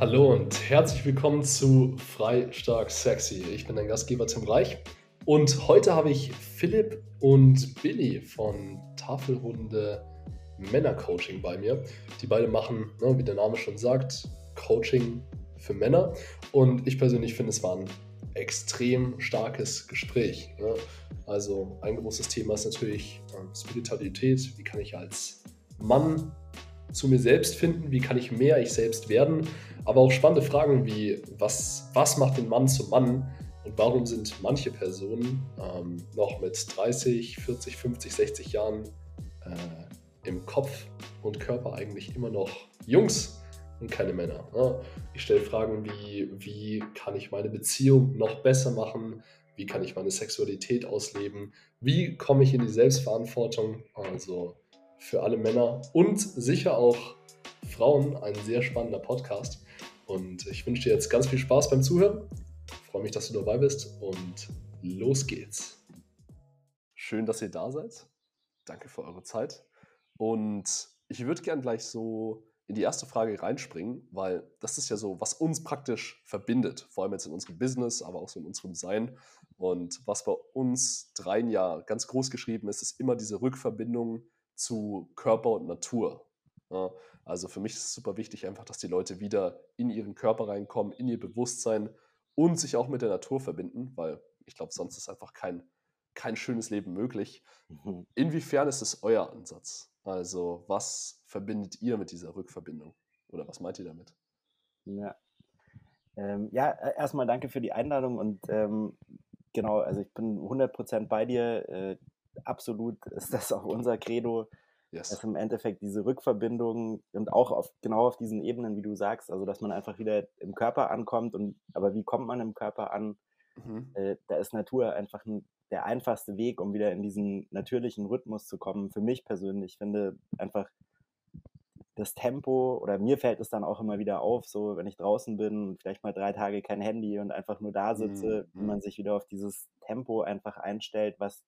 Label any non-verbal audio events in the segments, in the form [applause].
Hallo und herzlich willkommen zu Frei, Stark, Sexy. Ich bin dein Gastgeber Tim Reich und heute habe ich Philipp und Billy von Tafelrunde Männercoaching bei mir. Die beiden machen, ne, wie der Name schon sagt, Coaching für Männer und ich persönlich finde, es war ein extrem starkes Gespräch. Ne? Also ein großes Thema ist natürlich ähm, Spiritualität. Wie kann ich als Mann zu mir selbst finden? Wie kann ich mehr ich selbst werden? Aber auch spannende Fragen wie, was, was macht den Mann zum Mann? Und warum sind manche Personen ähm, noch mit 30, 40, 50, 60 Jahren äh, im Kopf und Körper eigentlich immer noch Jungs und keine Männer? Ne? Ich stelle Fragen wie, wie kann ich meine Beziehung noch besser machen? Wie kann ich meine Sexualität ausleben? Wie komme ich in die Selbstverantwortung? Also für alle Männer und sicher auch Frauen ein sehr spannender Podcast. Und ich wünsche dir jetzt ganz viel Spaß beim Zuhören. Ich freue mich, dass du dabei bist und los geht's. Schön, dass ihr da seid. Danke für eure Zeit. Und ich würde gern gleich so in die erste Frage reinspringen, weil das ist ja so, was uns praktisch verbindet, vor allem jetzt in unserem Business, aber auch so in unserem Sein. Und was bei uns dreien ja ganz groß geschrieben ist, ist immer diese Rückverbindung zu Körper und Natur. Ja, also für mich ist es super wichtig einfach, dass die Leute wieder in ihren Körper reinkommen, in ihr Bewusstsein und sich auch mit der Natur verbinden, weil ich glaube, sonst ist einfach kein, kein schönes Leben möglich. Mhm. Inwiefern ist es euer Ansatz? Also was verbindet ihr mit dieser Rückverbindung? Oder was meint ihr damit? Ja, ähm, ja e, erstmal danke für die Einladung und ähm, genau, also ich bin 100% bei dir. Äh, absolut ist das auch unser Credo, yes. dass im Endeffekt diese Rückverbindung und auch auf, genau auf diesen Ebenen, wie du sagst, also dass man einfach wieder im Körper ankommt und aber wie kommt man im Körper an? Mhm. Äh, da ist Natur einfach ein, der einfachste Weg, um wieder in diesen natürlichen Rhythmus zu kommen. Für mich persönlich finde einfach das Tempo oder mir fällt es dann auch immer wieder auf, so wenn ich draußen bin, vielleicht mal drei Tage kein Handy und einfach nur da sitze, mhm. wenn man sich wieder auf dieses Tempo einfach einstellt, was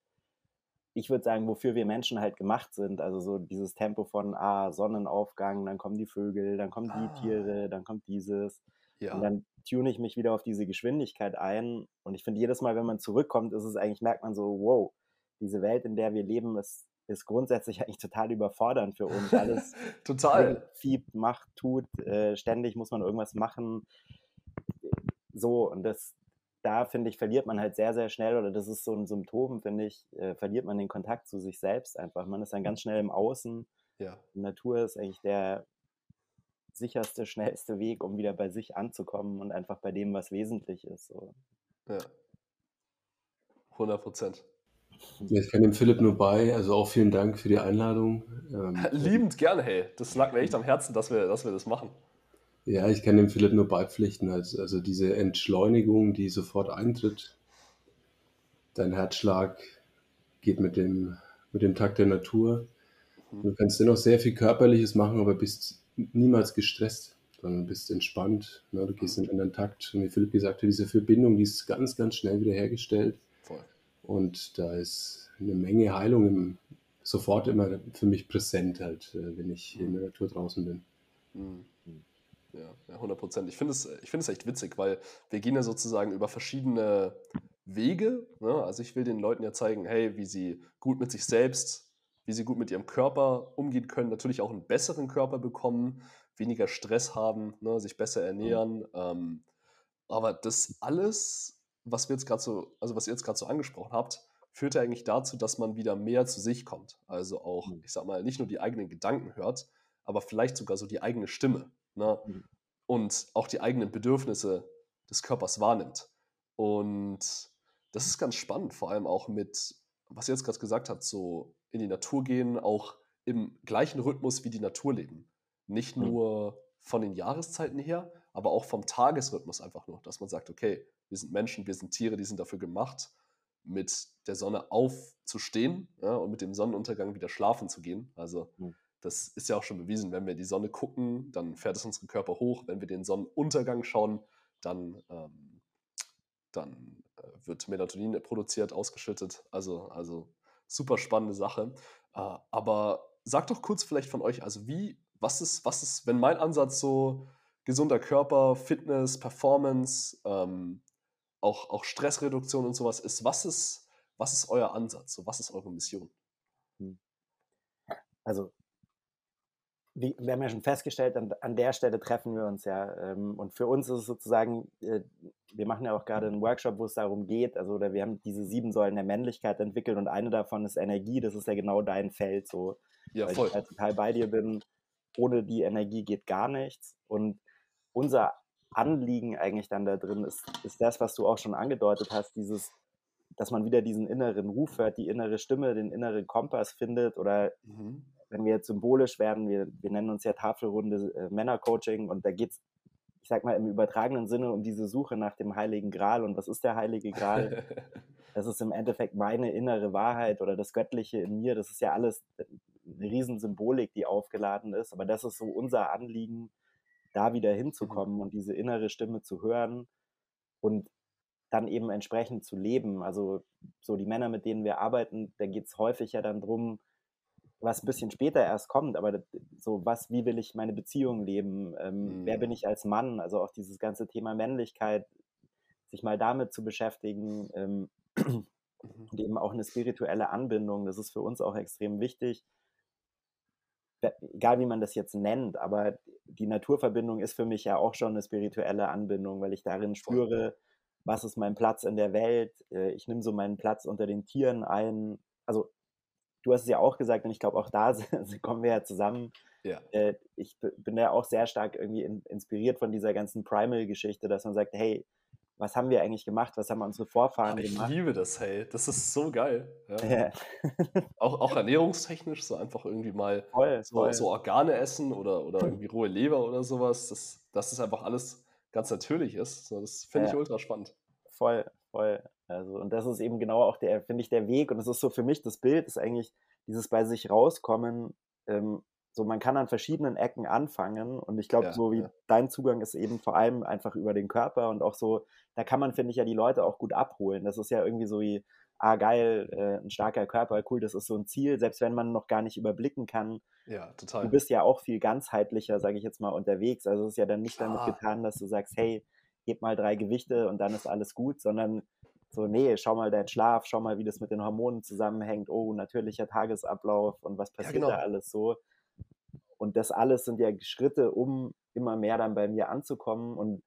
ich würde sagen, wofür wir Menschen halt gemacht sind. Also so dieses Tempo von ah, Sonnenaufgang, dann kommen die Vögel, dann kommen die ah. Tiere, dann kommt dieses. Ja. Und dann tune ich mich wieder auf diese Geschwindigkeit ein. Und ich finde, jedes Mal, wenn man zurückkommt, ist es eigentlich, merkt man so, wow, diese Welt, in der wir leben, ist, ist grundsätzlich [laughs] eigentlich total überfordernd für uns. Alles [laughs] total fiebt, macht, tut, äh, ständig muss man irgendwas machen. So, und das, da finde ich, verliert man halt sehr, sehr schnell, oder das ist so ein Symptom, finde ich, äh, verliert man den Kontakt zu sich selbst einfach. Man ist dann ganz schnell im Außen. Ja. Die Natur ist eigentlich der sicherste, [laughs] schnellste Weg, um wieder bei sich anzukommen und einfach bei dem, was wesentlich ist. So. Ja. 100 Prozent. Ich kann dem Philipp nur bei, also auch vielen Dank für die Einladung. Ähm, [laughs] Liebend gerne, hey. Das lag mir echt am Herzen, dass wir, dass wir das machen. Ja, ich kann dem Philipp nur beipflichten. Also, also diese Entschleunigung, die sofort eintritt. Dein Herzschlag geht mit dem, mit dem Takt der Natur. Du kannst dennoch sehr viel Körperliches machen, aber bist niemals gestresst, sondern bist entspannt. Ne? Du gehst in einen Takt. Und wie Philipp gesagt hat, diese Verbindung, die ist ganz, ganz schnell wieder hergestellt. Voll. Und da ist eine Menge Heilung im, sofort immer für mich präsent, halt, äh, wenn ich in der Natur draußen bin. Mhm. Ja, ja 100 Prozent. Ich finde es, find es echt witzig, weil wir gehen ja sozusagen über verschiedene Wege. Ne? Also ich will den Leuten ja zeigen, hey, wie sie gut mit sich selbst, wie sie gut mit ihrem Körper umgehen können, natürlich auch einen besseren Körper bekommen, weniger Stress haben, ne? sich besser mhm. ernähren. Mhm. Ähm, aber das alles, was wir jetzt gerade so, also was ihr jetzt gerade so angesprochen habt, führt ja eigentlich dazu, dass man wieder mehr zu sich kommt. Also auch, mhm. ich sag mal, nicht nur die eigenen Gedanken hört, aber vielleicht sogar so die eigene Stimme ne? Mhm. und auch die eigenen Bedürfnisse des Körpers wahrnimmt. Und das ist ganz spannend, vor allem auch mit, was ihr jetzt gerade gesagt habt, so in die Natur gehen, auch im gleichen Rhythmus wie die Natur leben. Nicht mhm. nur von den Jahreszeiten her, aber auch vom Tagesrhythmus einfach nur, dass man sagt, okay, wir sind Menschen, wir sind Tiere, die sind dafür gemacht, mit der Sonne aufzustehen ja, und mit dem Sonnenuntergang wieder schlafen zu gehen. Also mhm. Das ist ja auch schon bewiesen, wenn wir die Sonne gucken, dann fährt es unseren Körper hoch. Wenn wir den Sonnenuntergang schauen, dann, ähm, dann äh, wird Melatonin produziert, ausgeschüttet. Also, also super spannende Sache. Äh, aber sagt doch kurz vielleicht von euch, also wie, was ist, was ist, wenn mein Ansatz so gesunder Körper, Fitness, Performance, ähm, auch, auch Stressreduktion und sowas ist. Was ist, was ist euer Ansatz? So, was ist eure Mission? Hm. Also wie, wir haben ja schon festgestellt, an, an der Stelle treffen wir uns ja. Ähm, und für uns ist es sozusagen, äh, wir machen ja auch gerade einen Workshop, wo es darum geht, also oder wir haben diese sieben Säulen der Männlichkeit entwickelt und eine davon ist Energie, das ist ja genau dein Feld so. Ja, weil voll. ich halt total bei dir bin. Ohne die Energie geht gar nichts. Und unser Anliegen eigentlich dann da drin ist, ist das, was du auch schon angedeutet hast, dieses, dass man wieder diesen inneren Ruf hört, die innere Stimme, den inneren Kompass findet oder mhm wenn wir jetzt symbolisch werden, wir, wir nennen uns ja Tafelrunde äh, Männercoaching und da geht es, ich sag mal, im übertragenen Sinne um diese Suche nach dem Heiligen Gral. Und was ist der Heilige Gral? [laughs] das ist im Endeffekt meine innere Wahrheit oder das Göttliche in mir. Das ist ja alles eine Riesensymbolik, die aufgeladen ist. Aber das ist so unser Anliegen, da wieder hinzukommen mhm. und diese innere Stimme zu hören und dann eben entsprechend zu leben. Also so die Männer, mit denen wir arbeiten, da geht es häufig ja dann drum, was ein bisschen später erst kommt, aber so was, wie will ich meine Beziehung leben? Ähm, mhm. Wer bin mhm. ich als Mann? Also auch dieses ganze Thema Männlichkeit, sich mal damit zu beschäftigen ähm, mhm. und eben auch eine spirituelle Anbindung, das ist für uns auch extrem wichtig. Egal wie man das jetzt nennt, aber die Naturverbindung ist für mich ja auch schon eine spirituelle Anbindung, weil ich darin spüre, was ist mein Platz in der Welt. Äh, ich nehme so meinen Platz unter den Tieren ein. Also du hast es ja auch gesagt und ich glaube auch da [laughs] kommen wir ja zusammen. Ja. Äh, ich bin ja auch sehr stark irgendwie in, inspiriert von dieser ganzen Primal-Geschichte, dass man sagt, hey, was haben wir eigentlich gemacht? Was haben unsere Vorfahren ich gemacht? Ich liebe das, hey. Das ist so geil. Ja. Ja. auch, auch ernährungstechnisch, so einfach irgendwie mal [laughs] voll, so, voll. so, Organe essen oder, oder [laughs] irgendwie rohe Leber oder sowas, dass, dass das einfach alles ganz natürlich ist. So, das finde ich ultra spannend. Voll, voll. Also, und das ist eben genau auch der, finde ich, der Weg. Und das ist so für mich das Bild, ist eigentlich dieses bei sich rauskommen. Ähm, so, man kann an verschiedenen Ecken anfangen. Und ich glaube, ja, so wie ja. dein Zugang ist eben vor allem einfach über den Körper und auch so, da kann man, finde ich, ja die Leute auch gut abholen. Das ist ja irgendwie so wie, ah, geil, äh, ein starker Körper, cool, das ist so ein Ziel, selbst wenn man noch gar nicht überblicken kann. Ja, total. Du bist ja auch viel ganzheitlicher, sage ich jetzt mal, unterwegs. Also es ist ja dann nicht Klar. damit getan, dass du sagst, hey, heb mal drei Gewichte und dann ist alles gut, sondern so, nee, schau mal deinen Schlaf, schau mal, wie das mit den Hormonen zusammenhängt, oh, natürlicher Tagesablauf und was passiert ja, genau. da alles so. Und das alles sind ja Schritte, um immer mehr dann bei mir anzukommen. Und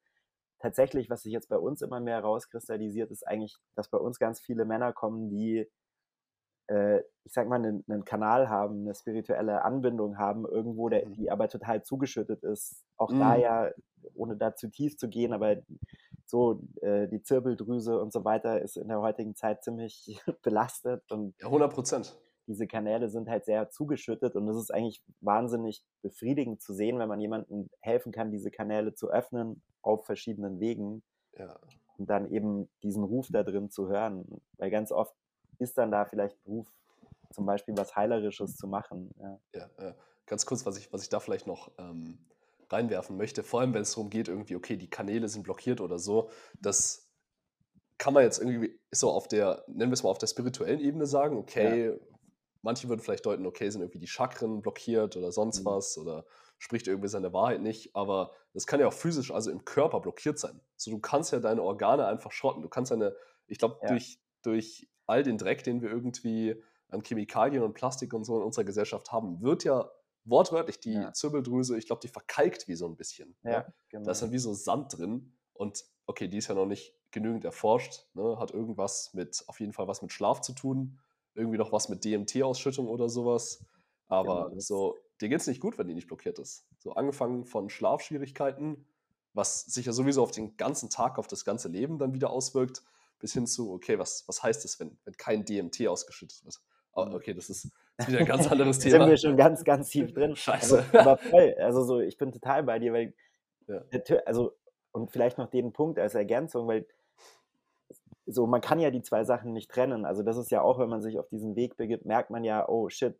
tatsächlich, was sich jetzt bei uns immer mehr rauskristallisiert, ist eigentlich, dass bei uns ganz viele Männer kommen, die, äh, ich sag mal, einen, einen, Kanal haben, eine spirituelle Anbindung haben, irgendwo, der, mhm. die aber total zugeschüttet ist. Auch mhm. da ja, ohne da zu tief zu gehen, aber so äh, die Zirbeldrüse und so weiter ist in der heutigen Zeit ziemlich [laughs] belastet und ja, 100 Prozent. Diese Kanäle sind halt sehr zugeschüttet und es ist eigentlich wahnsinnig befriedigend zu sehen, wenn man jemandem helfen kann, diese Kanäle zu öffnen auf verschiedenen Wegen ja. und dann eben diesen Ruf da drin zu hören, weil ganz oft ist dann da vielleicht Ruf, zum Beispiel was Heilerisches zu machen. Ja, ja, ja. ganz kurz, was ich, was ich da vielleicht noch ähm, reinwerfen möchte, vor allem wenn es darum geht, irgendwie, okay, die Kanäle sind blockiert oder so, das kann man jetzt irgendwie so auf der, nennen wir es mal auf der spirituellen Ebene sagen, okay, ja. manche würden vielleicht deuten, okay, sind irgendwie die Chakren blockiert oder sonst mhm. was oder spricht irgendwie seine Wahrheit nicht, aber das kann ja auch physisch, also im Körper blockiert sein. So, du kannst ja deine Organe einfach schrotten. Du kannst deine, ich glaube, ja. durch, durch all den Dreck, den wir irgendwie an Chemikalien und Plastik und so in unserer Gesellschaft haben, wird ja wortwörtlich die ja. Zirbeldrüse, ich glaube, die verkalkt wie so ein bisschen. Ja, ne? genau. Da ist dann wie so Sand drin und okay, die ist ja noch nicht genügend erforscht, ne? hat irgendwas mit, auf jeden Fall was mit Schlaf zu tun, irgendwie noch was mit DMT-Ausschüttung oder sowas. Aber genau, so, dir geht es nicht gut, wenn die nicht blockiert ist. So angefangen von Schlafschwierigkeiten, was sich ja sowieso auf den ganzen Tag, auf das ganze Leben dann wieder auswirkt, bis hin zu, okay, was, was heißt es, wenn, wenn kein DMT ausgeschüttet wird? Oh, okay, das ist, ist [laughs] wieder ein ganz anderes Thema. sind wir schon ganz, ganz tief drin. Scheiße. Aber, aber, voll, also so, ich bin total bei dir, weil, [laughs] ja. also, und vielleicht noch den Punkt als Ergänzung, weil so, man kann ja die zwei Sachen nicht trennen. Also das ist ja auch, wenn man sich auf diesen Weg begibt, merkt man ja, oh shit,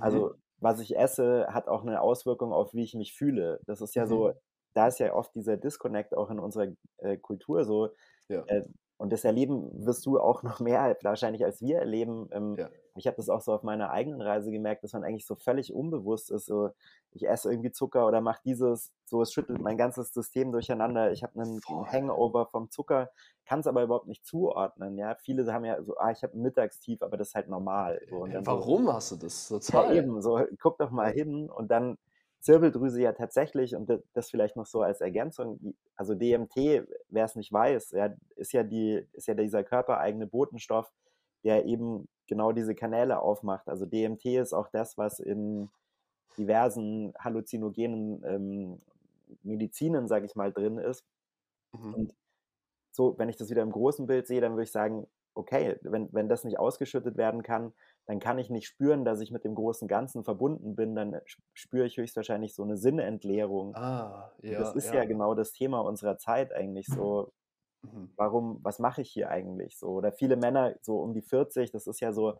also mhm. was ich esse, hat auch eine Auswirkung auf, wie ich mich fühle. Das ist ja mhm. so, da ist ja oft dieser Disconnect auch in unserer äh, Kultur so. Ja. Äh, und das erleben wirst du auch [laughs] noch mehr wahrscheinlich als wir erleben. Ähm, ja. Ich habe das auch so auf meiner eigenen Reise gemerkt, dass man eigentlich so völlig unbewusst ist. So, ich esse irgendwie Zucker oder mache dieses, so es schüttelt mein ganzes System durcheinander. Ich habe einen Voll. Hangover vom Zucker, kann es aber überhaupt nicht zuordnen. Ja, viele haben ja so, ah, ich habe ein Mittagstief, aber das ist halt normal. So. Warum so, hast du das total? Ja, eben, so guck doch mal hin und dann Zirbeldrüse ja tatsächlich, und das vielleicht noch so als Ergänzung, also DMT, wer es nicht weiß, ja, ist, ja die, ist ja dieser körpereigene Botenstoff, der eben genau diese Kanäle aufmacht. Also DMT ist auch das, was in diversen halluzinogenen ähm, Medizinen, sage ich mal, drin ist. Mhm. Und so, wenn ich das wieder im großen Bild sehe, dann würde ich sagen, okay, wenn, wenn das nicht ausgeschüttet werden kann, dann kann ich nicht spüren, dass ich mit dem großen Ganzen verbunden bin, dann spüre ich höchstwahrscheinlich so eine Sinnentleerung. Ah, ja. Das ist ja. ja genau das Thema unserer Zeit eigentlich so. Mhm. Warum, was mache ich hier eigentlich so? Oder viele Männer, so um die 40, das ist ja so,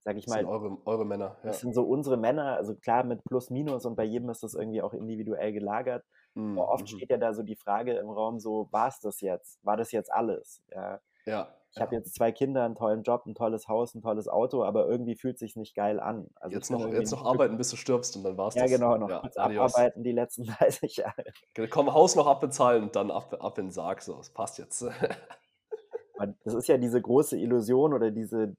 sag ich das mal. Sind eure, eure Männer. Ja. Das sind so unsere Männer, also klar mit Plus, Minus und bei jedem ist das irgendwie auch individuell gelagert. Mhm. Aber oft mhm. steht ja da so die Frage im Raum so, war es das jetzt? War das jetzt alles? Ja. Ja, ich ja. habe jetzt zwei Kinder, einen tollen Job, ein tolles Haus, ein tolles Auto, aber irgendwie fühlt es sich nicht geil an. Also jetzt, noch, jetzt noch arbeiten, bis du stirbst und dann war es ja, das. Genau, noch ja, genau, noch abarbeiten die letzten [laughs] 30 Jahre. Komm, Haus noch abbezahlen und dann ab, ab in den Sarg, so, das passt jetzt. [laughs] das ist ja diese große Illusion oder diese,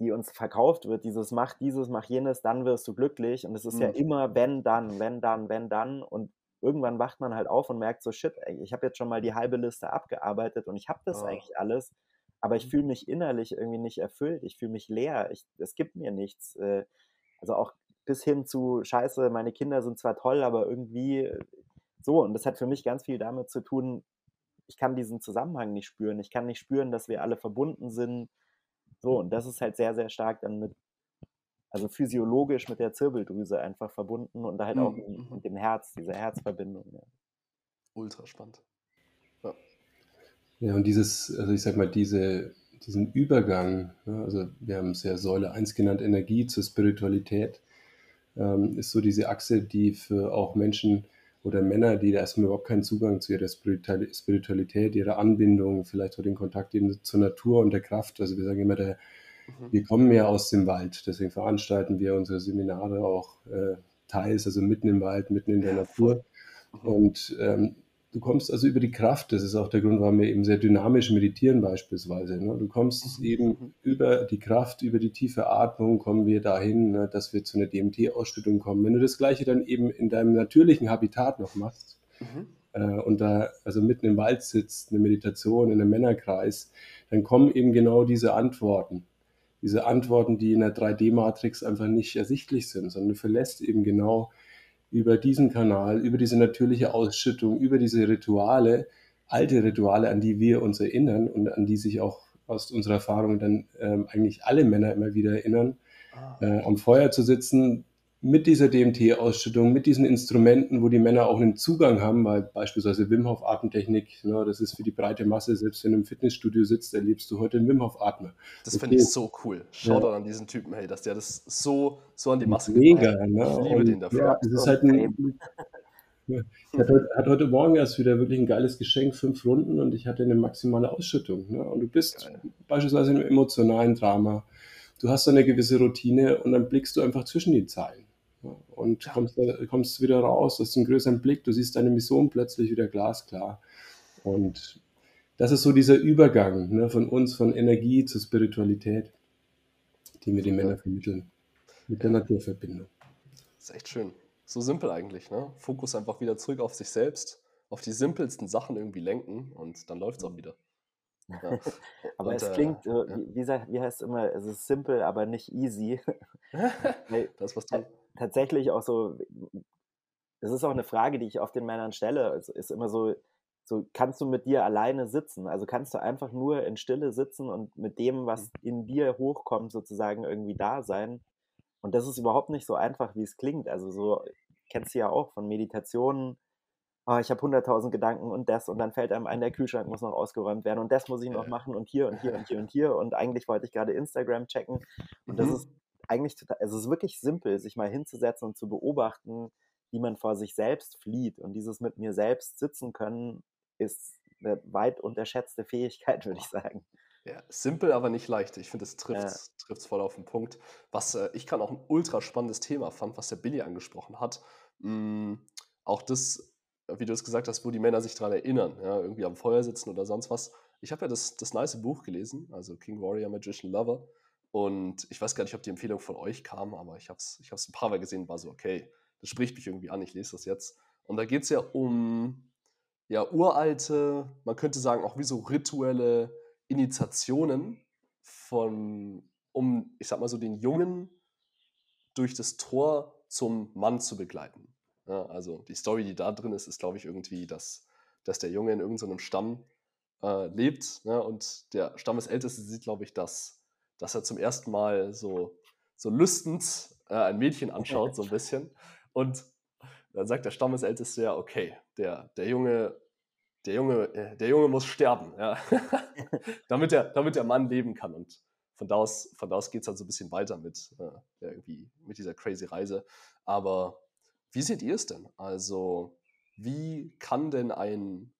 die uns verkauft wird, dieses mach dieses, mach jenes, dann wirst du glücklich und es ist mhm. ja immer wenn, dann, wenn, dann, wenn, dann und irgendwann wacht man halt auf und merkt so, shit, ich habe jetzt schon mal die halbe Liste abgearbeitet und ich habe das oh. eigentlich alles aber ich mhm. fühle mich innerlich irgendwie nicht erfüllt. Ich fühle mich leer. Ich, es gibt mir nichts. Äh, also auch bis hin zu Scheiße, meine Kinder sind zwar toll, aber irgendwie äh, so. Und das hat für mich ganz viel damit zu tun, ich kann diesen Zusammenhang nicht spüren. Ich kann nicht spüren, dass wir alle verbunden sind. So, und das ist halt sehr, sehr stark dann mit, also physiologisch mit der Zirbeldrüse einfach verbunden und halt auch mhm. mit dem Herz, diese Herzverbindung. Ja. Ultra spannend. Ja, und dieses, also ich sag mal, diese, diesen Übergang, ja, also wir haben es ja Säule 1 genannt, Energie zur Spiritualität, ähm, ist so diese Achse, die für auch Menschen oder Männer, die da erstmal überhaupt keinen Zugang zu ihrer Spiritualität, ihrer Anbindung, vielleicht auch den Kontakt eben zur Natur und der Kraft, also wir sagen immer, der, mhm. wir kommen ja aus dem Wald, deswegen veranstalten wir unsere Seminare auch äh, teils, also mitten im Wald, mitten in der ja, Natur. Mhm. Und ähm, Du kommst also über die Kraft, das ist auch der Grund, warum wir eben sehr dynamisch meditieren beispielsweise. Ne? Du kommst mhm. eben über die Kraft, über die tiefe Atmung, kommen wir dahin, ne, dass wir zu einer DMT-Ausschüttung kommen. Wenn du das Gleiche dann eben in deinem natürlichen Habitat noch machst mhm. äh, und da also mitten im Wald sitzt, eine Meditation in einem Männerkreis, dann kommen eben genau diese Antworten. Diese Antworten, die in der 3D-Matrix einfach nicht ersichtlich sind, sondern du verlässt eben genau über diesen Kanal, über diese natürliche Ausschüttung, über diese Rituale, alte Rituale, an die wir uns erinnern und an die sich auch aus unserer Erfahrung dann ähm, eigentlich alle Männer immer wieder erinnern, ah. äh, am Feuer zu sitzen, mit dieser DMT-Ausschüttung, mit diesen Instrumenten, wo die Männer auch einen Zugang haben, weil beispielsweise Wim Hof Atemtechnik, ne, das ist für die breite Masse, selbst wenn du im Fitnessstudio sitzt, erlebst du heute einen Wim Hof Atmer. Das finde ich so cool. Schau ja. an diesen Typen, hey, dass der das so, so an die Masse Mega, ne? Ich liebe Und, den dafür. Ja, es ist halt ein, [laughs] ja, ich hatte, hatte, heute Morgen erst wieder wirklich ein geiles Geschenk, fünf Runden und ich hatte eine maximale Ausschüttung. Ne? Und du bist Geil. beispielsweise in einem emotionalen Drama, du hast eine gewisse Routine und dann blickst du einfach zwischen die Zeilen und ja. kommst, kommst wieder raus, hast einen größeren Blick, du siehst deine Mission plötzlich wieder glasklar. Und das ist so dieser Übergang ne, von uns, von Energie zur Spiritualität, die mir die Männer vermitteln, mit der Naturverbindung. Das ist echt schön. So simpel eigentlich, ne? Fokus einfach wieder zurück auf sich selbst, auf die simpelsten Sachen irgendwie lenken und dann läuft es auch wieder. Ja. [laughs] aber und, es klingt, äh, ja. wie, wie, heißt es immer, es ist simpel, aber nicht easy. [laughs] das, was du tatsächlich auch so, das ist auch eine Frage, die ich oft den Männern stelle, es ist immer so, so kannst du mit dir alleine sitzen? Also kannst du einfach nur in Stille sitzen und mit dem, was mhm. in dir hochkommt, sozusagen irgendwie da sein? Und das ist überhaupt nicht so einfach, wie es klingt. Also so kennst du ja auch von Meditationen. Oh, ich habe 100.000 Gedanken und das und dann fällt einem ein, der Kühlschrank muss noch ausgeräumt werden und das muss ich noch machen und hier und hier und hier und hier und eigentlich wollte ich gerade Instagram checken und das mhm. ist eigentlich total, also es ist wirklich simpel, sich mal hinzusetzen und zu beobachten, wie man vor sich selbst flieht. Und dieses mit mir selbst sitzen können, ist eine weit unterschätzte Fähigkeit, würde ich sagen. Ja, simpel, aber nicht leicht. Ich finde, es trifft es ja. voll auf den Punkt. Was äh, ich kann auch ein ultra spannendes Thema fand, was der Billy angesprochen hat. Mm, auch das, wie du es gesagt hast, wo die Männer sich daran erinnern, ja, irgendwie am Feuer sitzen oder sonst was. Ich habe ja das, das nice Buch gelesen, also King Warrior Magician Lover. Und ich weiß gar nicht, ob die Empfehlung von euch kam, aber ich habe es ich ein paar Mal gesehen, war so, okay, das spricht mich irgendwie an, ich lese das jetzt. Und da geht es ja um ja, uralte, man könnte sagen, auch wie so rituelle Initiationen von, um, ich sag mal so, den Jungen durch das Tor zum Mann zu begleiten. Ja, also die Story, die da drin ist, ist, glaube ich, irgendwie, dass, dass der Junge in irgendeinem Stamm äh, lebt ne, und der Stammesälteste sieht, glaube ich, dass, dass er zum ersten Mal so, so lüstend äh, ein Mädchen anschaut, so ein bisschen. Und dann sagt der Stammesälteste ja, okay, der, der Junge, der Junge, äh, der Junge muss sterben, ja. [laughs] damit, der, damit der Mann leben kann. Und von da aus, aus geht es halt so ein bisschen weiter mit, äh, irgendwie, mit dieser crazy Reise. Aber wie seht ihr es denn? Also, wie kann denn ein,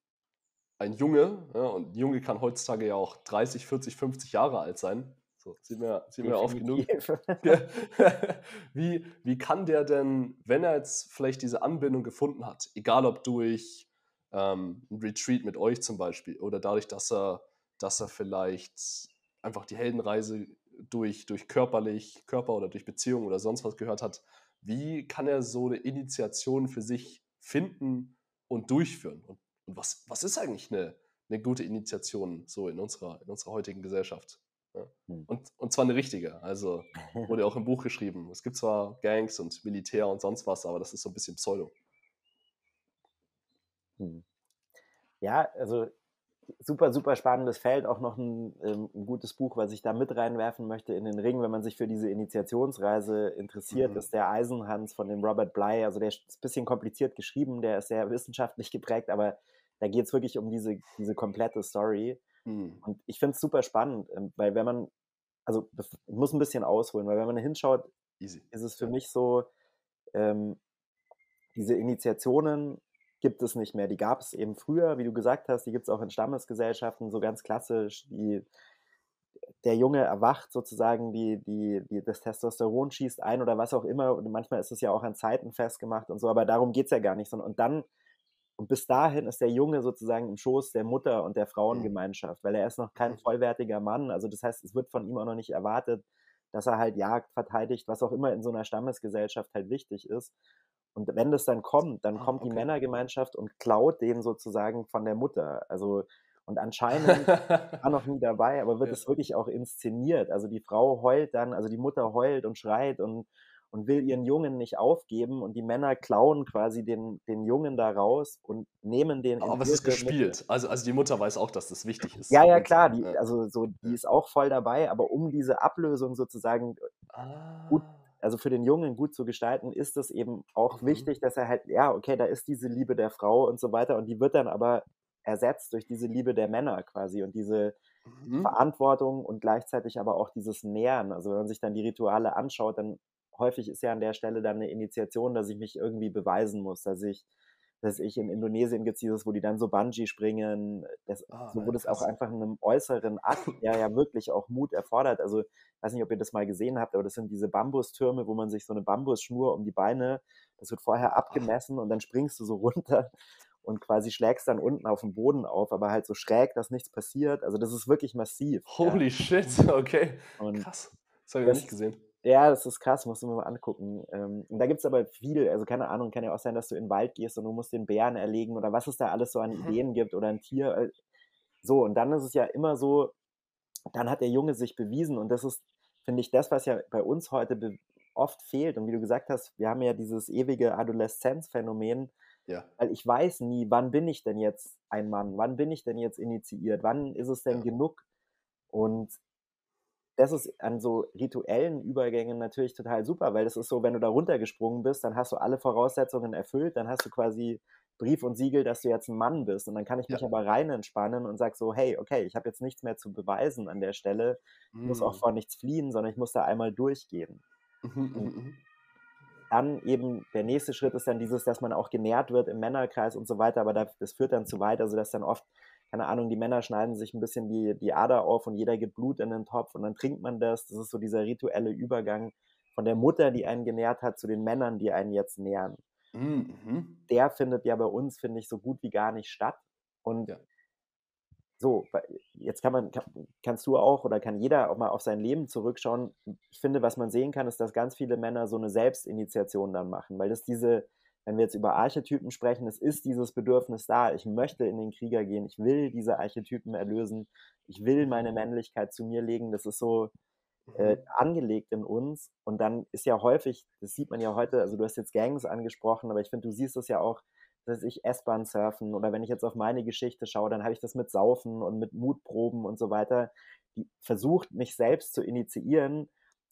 ein Junge, ja, und ein Junge kann heutzutage ja auch 30, 40, 50 Jahre alt sein, so, sieht mir, sieht mir oft genug. [laughs] wie, wie kann der denn, wenn er jetzt vielleicht diese Anbindung gefunden hat, egal ob durch ähm, ein Retreat mit euch zum Beispiel oder dadurch, dass er, dass er vielleicht einfach die Heldenreise durch, durch körperlich, Körper oder durch Beziehung oder sonst was gehört hat, wie kann er so eine Initiation für sich finden und durchführen? Und, und was, was ist eigentlich eine, eine gute Initiation so in unserer, in unserer heutigen Gesellschaft? Ja. Hm. Und, und zwar eine richtige. Also [laughs] wurde auch im Buch geschrieben. Es gibt zwar Gangs und Militär und sonst was, aber das ist so ein bisschen Pseudo. Hm. Ja, also super, super spannendes Feld. Auch noch ein, ähm, ein, gutes Buch, was ich da mit reinwerfen möchte in den Ring, wenn man sich für diese Initiationsreise interessiert, mhm. ist der Eisenhans von dem Robert Bly. Also der ist ein bisschen kompliziert geschrieben, der ist sehr wissenschaftlich geprägt, aber da geht es wirklich um diese, diese komplette Story. Mhm. Und ich finde es super spannend, ähm, weil wenn man, also ich muss ein bisschen ausholen, weil wenn man hinschaut, Easy. ist es für mich so, ähm, diese Initiationen gibt es nicht mehr. Die gab es eben früher, wie du gesagt hast, die gibt es auch in Stammesgesellschaften, so ganz klassisch, die der Junge erwacht sozusagen, die, die, die, das Testosteron schießt ein oder was auch immer. Und manchmal ist es ja auch an Zeiten festgemacht und so, aber darum geht es ja gar nicht. Und dann, und bis dahin ist der Junge sozusagen im Schoß der Mutter und der Frauengemeinschaft, weil er ist noch kein mhm. vollwertiger Mann. Also das heißt, es wird von ihm auch noch nicht erwartet, dass er halt jagt, verteidigt, was auch immer in so einer Stammesgesellschaft halt wichtig ist. Und wenn das dann kommt, dann ah, kommt die Männergemeinschaft und klaut den sozusagen von der Mutter. Also, und anscheinend war noch [laughs] nie dabei, aber wird es wirklich auch inszeniert. Also die Frau heult dann, also die Mutter heult und schreit und, und will ihren Jungen nicht aufgeben und die Männer klauen quasi den, den Jungen da raus und nehmen den. Aber es ist gespielt. Also, also die Mutter weiß auch, dass das wichtig ist. Ja, ja, klar. Die, also so, die ist auch voll dabei, aber um diese Ablösung sozusagen ah. gut also für den Jungen gut zu gestalten, ist es eben auch mhm. wichtig, dass er halt, ja, okay, da ist diese Liebe der Frau und so weiter und die wird dann aber ersetzt durch diese Liebe der Männer quasi und diese mhm. Verantwortung und gleichzeitig aber auch dieses Nähern. Also wenn man sich dann die Rituale anschaut, dann häufig ist ja an der Stelle dann eine Initiation, dass ich mich irgendwie beweisen muss, dass ich dass ich in Indonesien gibt es dieses, wo die dann so Bungee springen, das, oh, so, wo das auch einfach in einem äußeren Akt, [laughs] der ja wirklich auch Mut erfordert. Also, ich weiß nicht, ob ihr das mal gesehen habt, aber das sind diese Bambustürme, wo man sich so eine Bambusschnur um die Beine, das wird vorher abgemessen und dann springst du so runter und quasi schlägst dann unten auf dem Boden auf, aber halt so schräg, dass nichts passiert. Also, das ist wirklich massiv. Holy ja. shit, [laughs] okay. Und Krass. Das habe ich noch nicht gesehen. Ja, das ist krass, musst du mir mal angucken. Ähm, und da gibt es aber viel, also keine Ahnung, kann ja auch sein, dass du in den Wald gehst und du musst den Bären erlegen oder was es da alles so an mhm. Ideen gibt oder ein Tier. Äh, so, und dann ist es ja immer so, dann hat der Junge sich bewiesen und das ist, finde ich, das, was ja bei uns heute oft fehlt. Und wie du gesagt hast, wir haben ja dieses ewige Adoleszenzphänomen, ja. Weil ich weiß nie, wann bin ich denn jetzt ein Mann? Wann bin ich denn jetzt initiiert? Wann ist es denn ja. genug? Und das ist an so rituellen Übergängen natürlich total super, weil das ist so, wenn du da runtergesprungen bist, dann hast du alle Voraussetzungen erfüllt, dann hast du quasi Brief und Siegel, dass du jetzt ein Mann bist. Und dann kann ich mich ja. aber rein entspannen und sag so, hey, okay, ich habe jetzt nichts mehr zu beweisen an der Stelle. Ich mm. muss auch mm. vor nichts fliehen, sondern ich muss da einmal durchgehen. Mhm, mhm, mhm, dann eben der nächste Schritt ist dann dieses, dass man auch genährt wird im Männerkreis und so weiter, aber das führt dann zu weit, also dass dann oft keine Ahnung, die Männer schneiden sich ein bisschen die, die Ader auf und jeder gibt Blut in den Topf und dann trinkt man das. Das ist so dieser rituelle Übergang von der Mutter, die einen genährt hat, zu den Männern, die einen jetzt nähern. Mhm. Der findet ja bei uns, finde ich, so gut wie gar nicht statt. Und ja. so, jetzt kann man, kann, kannst du auch oder kann jeder auch mal auf sein Leben zurückschauen. Ich finde, was man sehen kann, ist, dass ganz viele Männer so eine Selbstinitiation dann machen, weil das diese, wenn wir jetzt über Archetypen sprechen, es ist dieses Bedürfnis da. Ich möchte in den Krieger gehen, ich will diese Archetypen erlösen, ich will meine Männlichkeit zu mir legen. Das ist so, äh, mhm. angelegt in uns. Und dann ist ja häufig, das sieht man ja heute, also du hast jetzt Gangs angesprochen, aber ich finde, du siehst es ja auch, dass ich S-Bahn surfen oder wenn ich jetzt auf meine Geschichte schaue, dann habe ich das mit Saufen und mit Mutproben und so weiter, die versucht, mich selbst zu initiieren.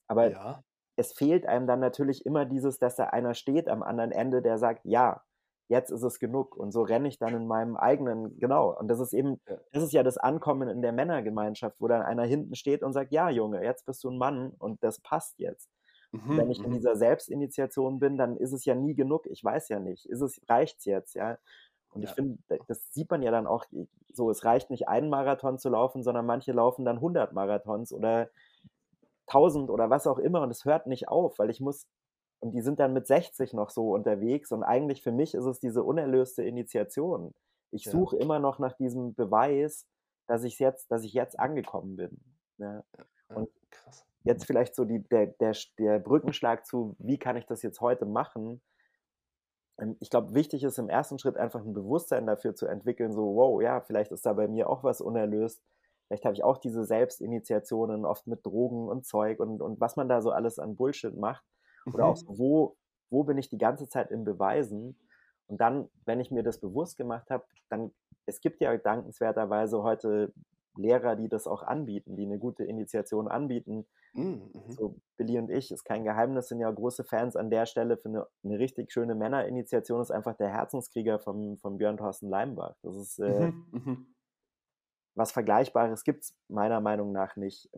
Aber ja. Es fehlt einem dann natürlich immer dieses, dass da einer steht am anderen Ende, der sagt, ja, jetzt ist es genug. Und so renne ich dann in meinem eigenen, genau. Und das ist eben, das ist ja das Ankommen in der Männergemeinschaft, wo dann einer hinten steht und sagt, ja, Junge, jetzt bist du ein Mann und das passt jetzt. Mhm, wenn ich in mhm. dieser Selbstinitiation bin, dann ist es ja nie genug. Ich weiß ja nicht. Ist es, reicht's jetzt, ja? Und ja. ich finde, das sieht man ja dann auch so, es reicht nicht einen Marathon zu laufen, sondern manche laufen dann 100 Marathons oder 1000 oder was auch immer und es hört nicht auf, weil ich muss und die sind dann mit 60 noch so unterwegs. Und eigentlich für mich ist es diese unerlöste Initiation. Ich suche ja. immer noch nach diesem Beweis, dass ich jetzt, dass ich jetzt angekommen bin. Ja. Ja, und krass. jetzt vielleicht so die, der, der, der Brückenschlag zu, wie kann ich das jetzt heute machen? Ähm, ich glaube, wichtig ist im ersten Schritt einfach ein Bewusstsein dafür zu entwickeln, so, wow, ja, vielleicht ist da bei mir auch was unerlöst. Vielleicht habe ich auch diese Selbstinitiationen, oft mit Drogen und Zeug und, und was man da so alles an Bullshit macht. Oder auch mhm. so, wo, wo bin ich die ganze Zeit im Beweisen? Und dann, wenn ich mir das bewusst gemacht habe, dann, es gibt ja dankenswerterweise heute Lehrer, die das auch anbieten, die eine gute Initiation anbieten. Mhm. So Billy und ich, ist kein Geheimnis, sind ja große Fans an der Stelle für eine, eine richtig schöne Männerinitiation, ist einfach der Herzenskrieger von, von Björn Thorsten Leimbach. Das ist äh, mhm. Mhm. was Vergleichbares gibt es meiner Meinung nach nicht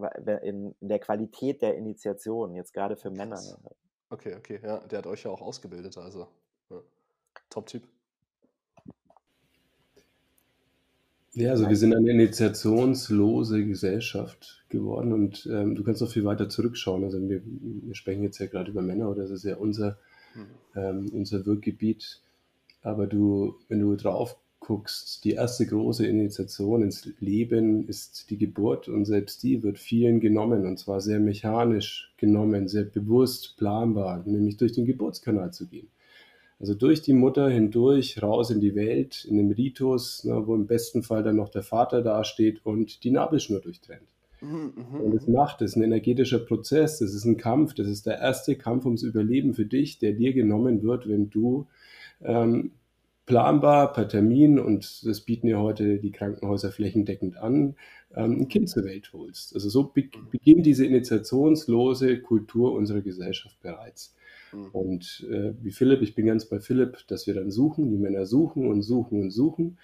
in, in, der Qualität der Initiation, jetzt gerade für Männer. Okay, okay, ja, der hat euch ja auch ausgebildet, also ja. Top-Typ. Ja, also wir sind eine initiationslose Gesellschaft geworden und ähm, du kannst noch viel weiter zurückschauen. Also wir, wir sprechen jetzt ja gerade über Männer oder das ist ja unser, hm. ähm, unser Wirkgebiet. Aber du, wenn du drauf guckst, die erste große Initiation ins Leben ist die Geburt und selbst die wird vielen genommen und zwar sehr mechanisch genommen, sehr bewusst planbar, nämlich durch den Geburtskanal zu gehen. Also durch die Mutter hindurch, raus in die Welt, in dem Ritus, ne, wo im besten Fall dann noch der Vater dasteht und die Nabelschnur durchtrennt. Mhm, mhm, und es macht, es ist ein energetischer Prozess, das ist ein Kampf, das ist der erste Kampf ums Überleben für dich, der dir genommen wird, wenn du ähm, planbar per Termin, und das bieten ja heute die Krankenhäuser flächendeckend an, ähm, ein Kind zur Welt holst. Also so beginnt diese initiationslose Kultur unserer Gesellschaft bereits. Mhm. Und äh, wie Philipp, ich bin ganz bei Philipp, dass wir dann suchen, die Männer suchen und suchen und suchen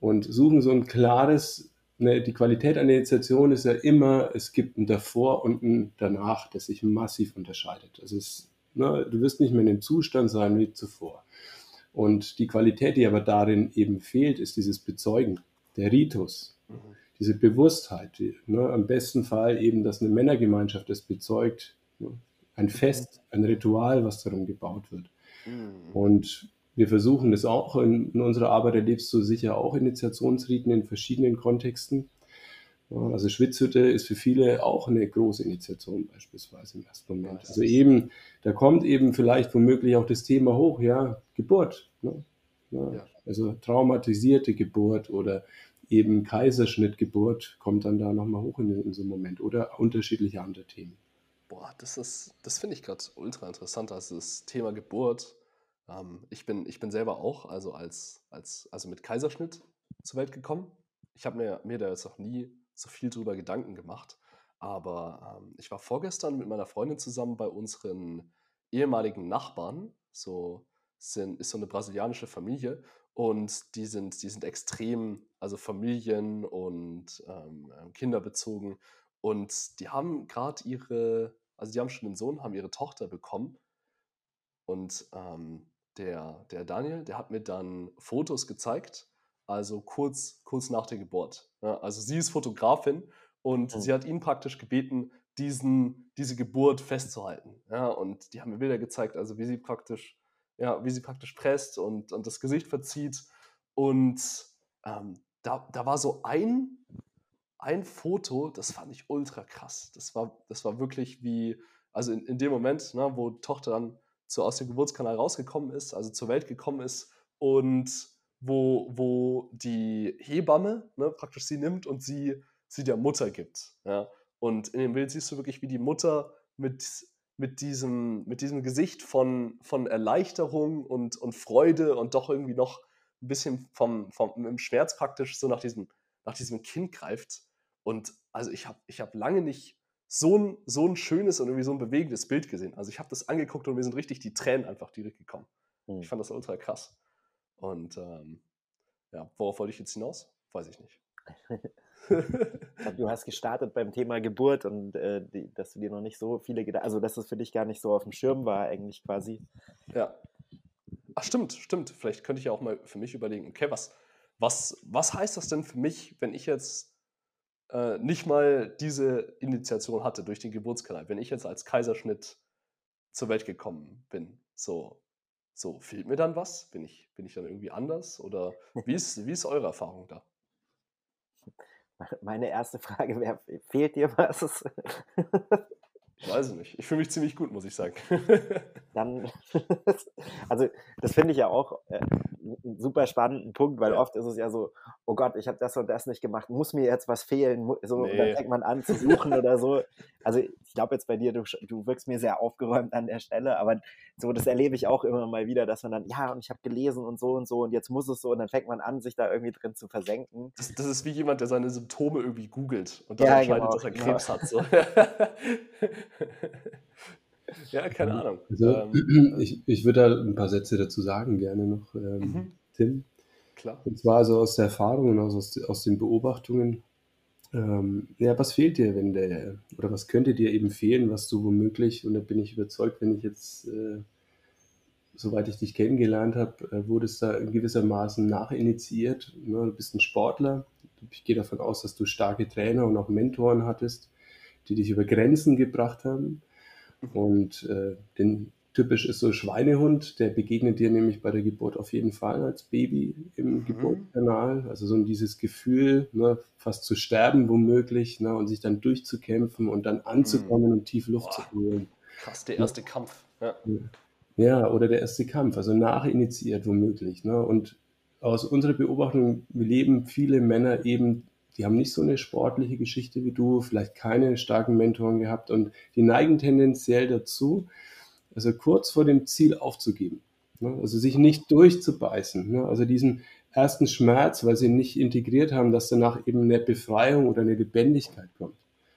und suchen so ein klares, ne, die Qualität einer Initiation ist ja immer, es gibt ein davor und ein danach, das sich massiv unterscheidet. Also es, ne, du wirst nicht mehr in dem Zustand sein wie zuvor. Und die Qualität, die aber darin eben fehlt, ist dieses Bezeugen, der Ritus, diese Bewusstheit. Die, ne, am besten Fall eben, dass eine Männergemeinschaft das bezeugt, ne, ein Fest, ein Ritual, was darum gebaut wird. Mhm. Und wir versuchen das auch in, in, unserer Arbeit, erlebst du sicher auch Initiationsriten in verschiedenen Kontexten. Also Schwitzhütte ist für viele auch eine große Initiation beispielsweise im ersten Moment. Also eben, da kommt eben vielleicht womöglich auch das Thema hoch, ja, Geburt. Ne? Ja, also traumatisierte Geburt oder eben Kaiserschnittgeburt kommt dann da nochmal hoch in, in so einem Moment oder unterschiedliche andere Themen. Boah, das ist, das finde ich gerade ultra interessant, also das Thema Geburt. Ähm, ich, bin, ich bin selber auch, also als, als, also mit Kaiserschnitt zur Welt gekommen. Ich habe mir, mir da jetzt noch nie so viel drüber Gedanken gemacht. Aber ähm, ich war vorgestern mit meiner Freundin zusammen bei unseren ehemaligen Nachbarn. So sind, ist so eine brasilianische Familie und die sind, die sind extrem, also Familien und ähm, ähm kinderbezogen. Und die haben gerade ihre, also die haben schon einen Sohn, haben ihre Tochter bekommen. Und ähm, der, der Daniel, der hat mir dann Fotos gezeigt also kurz, kurz nach der Geburt. Ja, also sie ist Fotografin und mhm. sie hat ihn praktisch gebeten, diesen, diese Geburt festzuhalten. Ja, und die haben mir Bilder gezeigt, also wie sie praktisch, ja, wie sie praktisch presst und, und das Gesicht verzieht. Und ähm, da, da war so ein, ein Foto, das fand ich ultra krass. Das war, das war wirklich wie, also in, in dem Moment, ne, wo Tochter dann so aus dem Geburtskanal rausgekommen ist, also zur Welt gekommen ist und wo, wo die Hebamme ne, praktisch sie nimmt und sie, sie der Mutter gibt. Ja. Und in dem Bild siehst du wirklich, wie die Mutter mit, mit, diesem, mit diesem Gesicht von, von Erleichterung und, und Freude und doch irgendwie noch ein bisschen vom, vom im Schmerz praktisch so nach diesem, nach diesem Kind greift. Und also ich habe ich hab lange nicht so ein, so ein schönes und irgendwie so ein bewegendes Bild gesehen. Also ich habe das angeguckt und mir sind richtig die Tränen einfach direkt gekommen. Mhm. Ich fand das ultra krass. Und ähm, ja, worauf wollte ich jetzt hinaus? Weiß ich nicht. [laughs] du hast gestartet beim Thema Geburt und äh, die, dass du dir noch nicht so viele Gedanken, also dass es für dich gar nicht so auf dem Schirm war, eigentlich quasi. Ja. Ach, stimmt, stimmt. Vielleicht könnte ich ja auch mal für mich überlegen, okay, was, was, was heißt das denn für mich, wenn ich jetzt äh, nicht mal diese Initiation hatte durch den Geburtskanal, wenn ich jetzt als Kaiserschnitt zur Welt gekommen bin? So, so fehlt mir dann was? Bin ich, bin ich dann irgendwie anders? Oder wie ist, wie ist eure Erfahrung da? [laughs] Meine erste Frage wäre, fehlt dir was? [laughs] Weiß ich nicht. Ich fühle mich ziemlich gut, muss ich sagen. [laughs] Dann, [laughs] also das finde ich ja auch äh, einen super spannenden Punkt, weil ja. oft ist es ja so, oh Gott, ich habe das und das nicht gemacht, muss mir jetzt was fehlen? So, nee. dann fängt man an zu suchen oder so. Also ich glaube jetzt bei dir, du, du wirkst mir sehr aufgeräumt an der Stelle, aber so, das erlebe ich auch immer mal wieder, dass man dann, ja, und ich habe gelesen und so und so und jetzt muss es so und dann fängt man an, sich da irgendwie drin zu versenken. Das, das ist wie jemand, der seine Symptome irgendwie googelt und dann ja, entscheidet, genau, dass er Krebs genau. hat. So. [laughs] [laughs] ja, keine Ahnung. Also, ähm, [clears throat] ich, ich würde da ein paar Sätze dazu sagen, gerne noch, ähm, mhm. Tim. Klar. Und zwar also aus der Erfahrung und aus, aus den Beobachtungen. Ähm, ja, was fehlt dir, wenn der, oder was könnte dir eben fehlen, was du womöglich, und da bin ich überzeugt, wenn ich jetzt, äh, soweit ich dich kennengelernt habe, äh, wurdest da in gewissermaßen nachinitiiert. Ne? Du bist ein Sportler. Ich gehe davon aus, dass du starke Trainer und auch Mentoren hattest die dich über Grenzen gebracht haben. Mhm. Und äh, den typisch ist so Schweinehund, der begegnet dir nämlich bei der Geburt auf jeden Fall als Baby im mhm. Geburtskanal. Also so dieses Gefühl, ne, fast zu sterben womöglich ne, und sich dann durchzukämpfen und dann anzukommen mhm. und tief Luft Boah, zu holen. Krass, der erste ja. Kampf. Ja. ja, oder der erste Kampf, also nachinitiiert womöglich. Ne? Und aus unserer Beobachtung leben viele Männer eben die haben nicht so eine sportliche Geschichte wie du, vielleicht keine starken Mentoren gehabt und die neigen tendenziell dazu, also kurz vor dem Ziel aufzugeben. Ne? Also sich nicht durchzubeißen. Ne? Also diesen ersten Schmerz, weil sie nicht integriert haben, dass danach eben eine Befreiung oder eine Lebendigkeit kommt.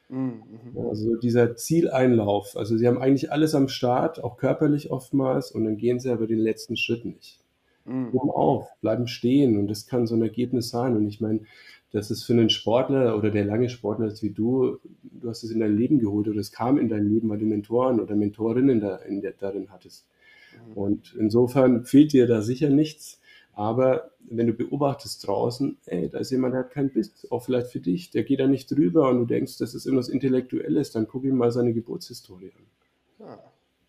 Mhm. Also dieser Zieleinlauf, also sie haben eigentlich alles am Start, auch körperlich oftmals, und dann gehen sie aber den letzten Schritt nicht. Mhm. auf, bleiben stehen und das kann so ein Ergebnis sein. Und ich meine, das ist für einen Sportler oder der lange Sportler ist wie du, du hast es in dein Leben geholt oder es kam in dein Leben, weil du Mentoren oder Mentorinnen da, in der, darin hattest. Mhm. Und insofern fehlt dir da sicher nichts. Aber wenn du beobachtest draußen, ey, da ist jemand, der hat keinen Biss, auch vielleicht für dich, der geht da nicht drüber und du denkst, das ist irgendwas Intellektuelles, dann guck ihm mal seine Geburtshistorie an.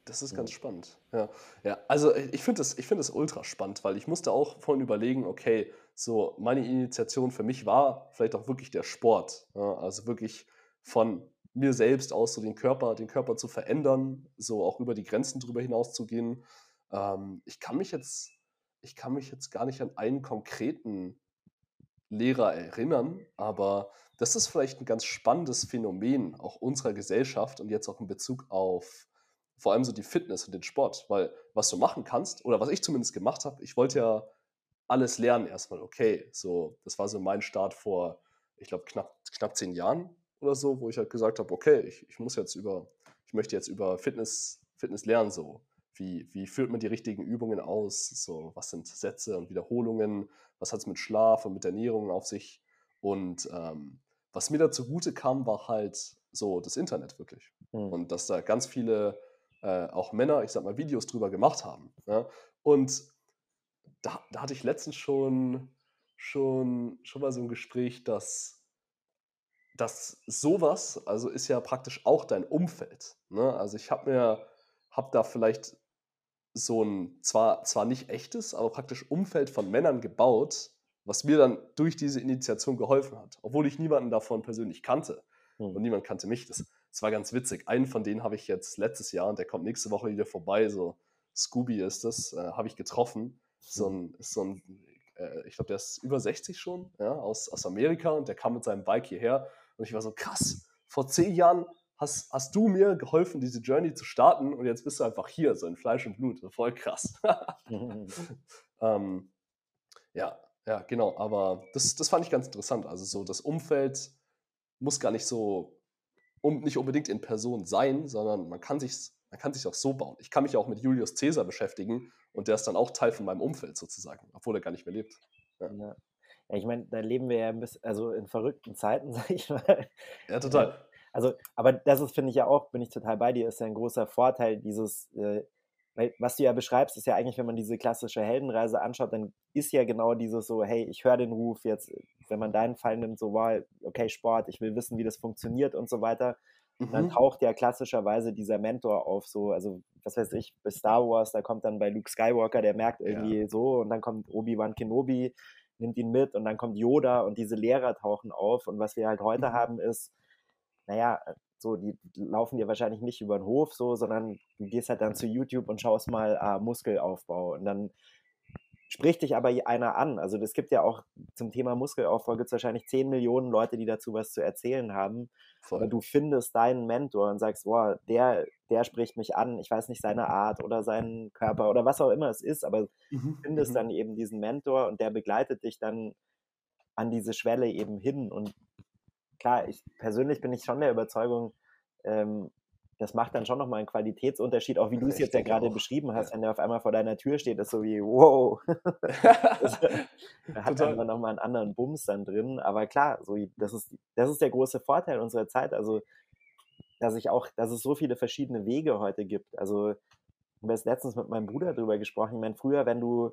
Das ist ganz spannend. Ja, ja also ich finde das, find das ultra spannend, weil ich musste auch vorhin überlegen, okay, so meine Initiation für mich war vielleicht auch wirklich der Sport. Ja, also wirklich von mir selbst aus so den Körper, den Körper zu verändern, so auch über die Grenzen drüber hinaus zu gehen. Ähm, ich kann mich jetzt, ich kann mich jetzt gar nicht an einen konkreten Lehrer erinnern, aber das ist vielleicht ein ganz spannendes Phänomen auch unserer Gesellschaft und jetzt auch in Bezug auf vor allem so die Fitness und den Sport, weil was du machen kannst, oder was ich zumindest gemacht habe, ich wollte ja alles lernen erstmal, okay, so, das war so mein Start vor, ich glaube, knapp, knapp zehn Jahren oder so, wo ich halt gesagt habe, okay, ich, ich muss jetzt über, ich möchte jetzt über Fitness, Fitness lernen, so, wie, wie führt man die richtigen Übungen aus, so, was sind Sätze und Wiederholungen, was hat es mit Schlaf und mit Ernährung auf sich und ähm, was mir da zugute kam, war halt so das Internet wirklich. Mhm. Und dass da ganz viele äh, auch Männer, ich sag mal, Videos drüber gemacht haben. Ja? Und da, da, hatte ich letztens schon, schon, schon mal so ein Gespräch, dass, dass sowas, also ist ja praktisch auch dein Umfeld. Ne? Also ich habe mir, habe da vielleicht so ein, zwar, zwar nicht echtes, aber praktisch Umfeld von Männern gebaut, was mir dann durch diese Initiation geholfen hat, obwohl ich niemanden davon persönlich kannte hm. und niemand kannte mich. Das, das war ganz witzig. Einen von denen habe ich jetzt letztes Jahr und der kommt nächste Woche wieder vorbei, so Scooby ist das, äh, habe ich getroffen. So ein, so ein äh, ich glaube, der ist über 60 schon, ja, aus, aus Amerika und der kam mit seinem Bike hierher und ich war so, krass, vor zehn Jahren hast, hast du mir geholfen, diese Journey zu starten und jetzt bist du einfach hier, so in Fleisch und Blut. Voll krass. [laughs] [laughs] ähm, ja, ja, genau. Aber das, das fand ich ganz interessant. Also so das Umfeld muss gar nicht so, um, nicht unbedingt in Person sein, sondern man kann sich man kann sich auch so bauen. Ich kann mich auch mit Julius Caesar beschäftigen und der ist dann auch Teil von meinem Umfeld sozusagen, obwohl er gar nicht mehr lebt. Ja. ja. ja ich meine, da leben wir ja ein bisschen, also in verrückten Zeiten, [laughs] sag ich mal. Ja, total. Also, aber das ist, finde ich ja auch, bin ich total bei dir, ist ja ein großer Vorteil, dieses, äh, weil was du ja beschreibst, ist ja eigentlich, wenn man diese klassische Heldenreise anschaut, dann ist ja genau dieses so, hey, ich höre den Ruf jetzt, wenn man deinen Fall nimmt, so, wow, okay, Sport, ich will wissen, wie das funktioniert und so weiter. Mhm. Und dann taucht ja klassischerweise dieser Mentor auf, so, also was weiß ich, bei Star Wars, da kommt dann bei Luke Skywalker, der merkt irgendwie ja. so, und dann kommt Obi-Wan Kenobi, nimmt ihn mit, und dann kommt Yoda und diese Lehrer tauchen auf. Und was wir halt heute mhm. haben, ist, naja, so, die laufen dir wahrscheinlich nicht über den Hof so, sondern du gehst halt dann zu YouTube und schaust mal ah, Muskelaufbau und dann spricht dich aber einer an. Also es gibt ja auch zum Thema Muskelaufbau gibt es wahrscheinlich 10 Millionen Leute, die dazu was zu erzählen haben. Voll. Aber du findest deinen Mentor und sagst, boah, der, der spricht mich an, ich weiß nicht seine Art oder seinen Körper oder was auch immer es ist, aber mhm. du findest mhm. dann eben diesen Mentor und der begleitet dich dann an diese Schwelle eben hin und klar, ich persönlich bin ich schon der Überzeugung, ähm, das macht dann schon nochmal einen Qualitätsunterschied, auch wie du es jetzt ja gerade beschrieben hast, ja. wenn der auf einmal vor deiner Tür steht, ist so wie, wow. [laughs] das, da hat dann nochmal einen anderen Bums dann drin. Aber klar, so, das, ist, das ist der große Vorteil unserer Zeit. Also, dass ich auch, dass es so viele verschiedene Wege heute gibt. Also, ich habe letztens mit meinem Bruder drüber gesprochen. Ich meine, früher, wenn du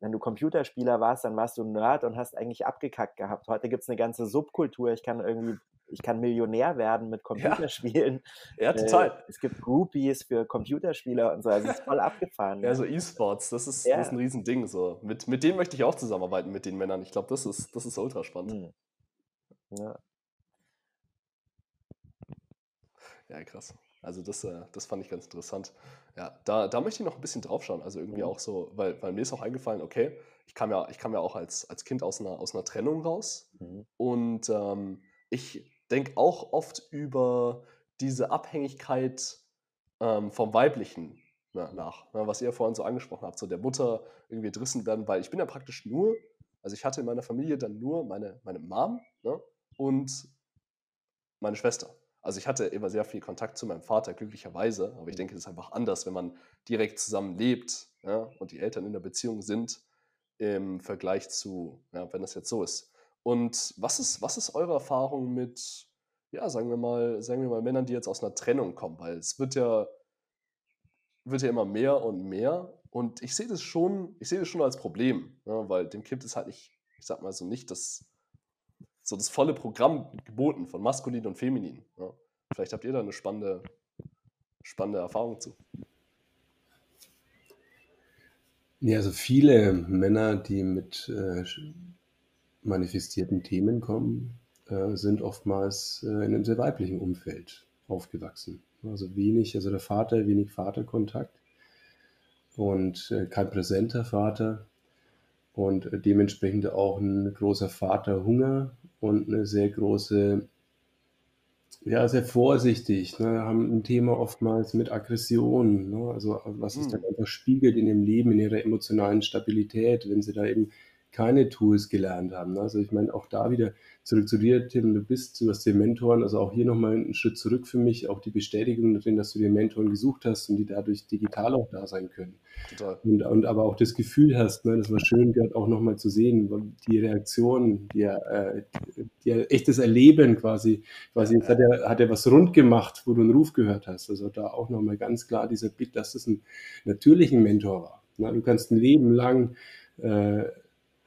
wenn du Computerspieler warst, dann warst du ein Nerd und hast eigentlich abgekackt gehabt. Heute gibt es eine ganze Subkultur. Ich kann irgendwie, ich kann Millionär werden mit Computerspielen. [laughs] Ja, ja total. Äh, es gibt Groupies für Computerspieler und so. Also es ist voll abgefahren. Ja, so E-Sports, das ist, ja. das ist ein Riesending. So. Mit, mit denen möchte ich auch zusammenarbeiten, mit den Männern. Ich glaube, das ist, das ist ultra spannend. Mhm. Ja. Ja, krass. Also das, äh, das fand ich ganz interessant. Ja, da, da möchte ich noch ein bisschen drauf schauen. Also irgendwie mhm. auch so, weil, weil mir ist auch eingefallen, okay, ich kam ja, ich kam ja auch als, als Kind aus einer, aus einer Trennung raus. Mhm. Und ähm, ich denke auch oft über diese Abhängigkeit ähm, vom Weiblichen na, nach, na, ne, was ihr vorhin so angesprochen habt, so der Mutter irgendwie drissen werden, weil ich bin ja praktisch nur, also ich hatte in meiner Familie dann nur meine, meine Mom ne, und meine Schwester. Also ich hatte immer sehr viel Kontakt zu meinem Vater, glücklicherweise, aber ich denke, das ist einfach anders, wenn man direkt zusammen lebt ja, und die Eltern in der Beziehung sind, im Vergleich zu, ja, wenn das jetzt so ist. Und was ist, was ist eure Erfahrung mit, ja, sagen wir mal, sagen wir mal Männern, die jetzt aus einer Trennung kommen? Weil es wird ja, wird ja immer mehr und mehr. Und ich sehe das schon, ich sehe das schon als Problem, ja, weil dem Kind ist halt nicht, ich sag mal so nicht das so das volle Programm geboten von maskulin und feminin. Ja. Vielleicht habt ihr da eine spannende, spannende Erfahrung zu. Ja, also viele Männer, die mit äh, manifestierten Themen kommen, äh, sind oftmals äh, in einem sehr weiblichen Umfeld aufgewachsen. Also wenig, also der Vater, wenig Vaterkontakt und äh, kein präsenter Vater und äh, dementsprechend auch ein großer Vaterhunger und eine sehr große, ja, sehr vorsichtig, ne, haben ein Thema oftmals mit Aggression, ne, also was es mhm. dann einfach spiegelt in ihrem Leben, in ihrer emotionalen Stabilität, wenn sie da eben keine Tools gelernt haben. Also ich meine, auch da wieder zurück zu dir, Tim, du bist, du hast den Mentoren, also auch hier nochmal einen Schritt zurück für mich, auch die Bestätigung darin, dass du dir Mentoren gesucht hast und die dadurch digital auch da sein können. Total. Und, und aber auch das Gefühl hast, ne, das war schön gerade auch nochmal zu sehen, die Reaktion, die, äh, die echtes Erleben quasi, quasi jetzt hat er, hat er was rund gemacht, wo du einen Ruf gehört hast. Also da auch nochmal ganz klar dieser Bild, dass das ein natürlicher Mentor war. Ne? Du kannst ein Leben lang äh,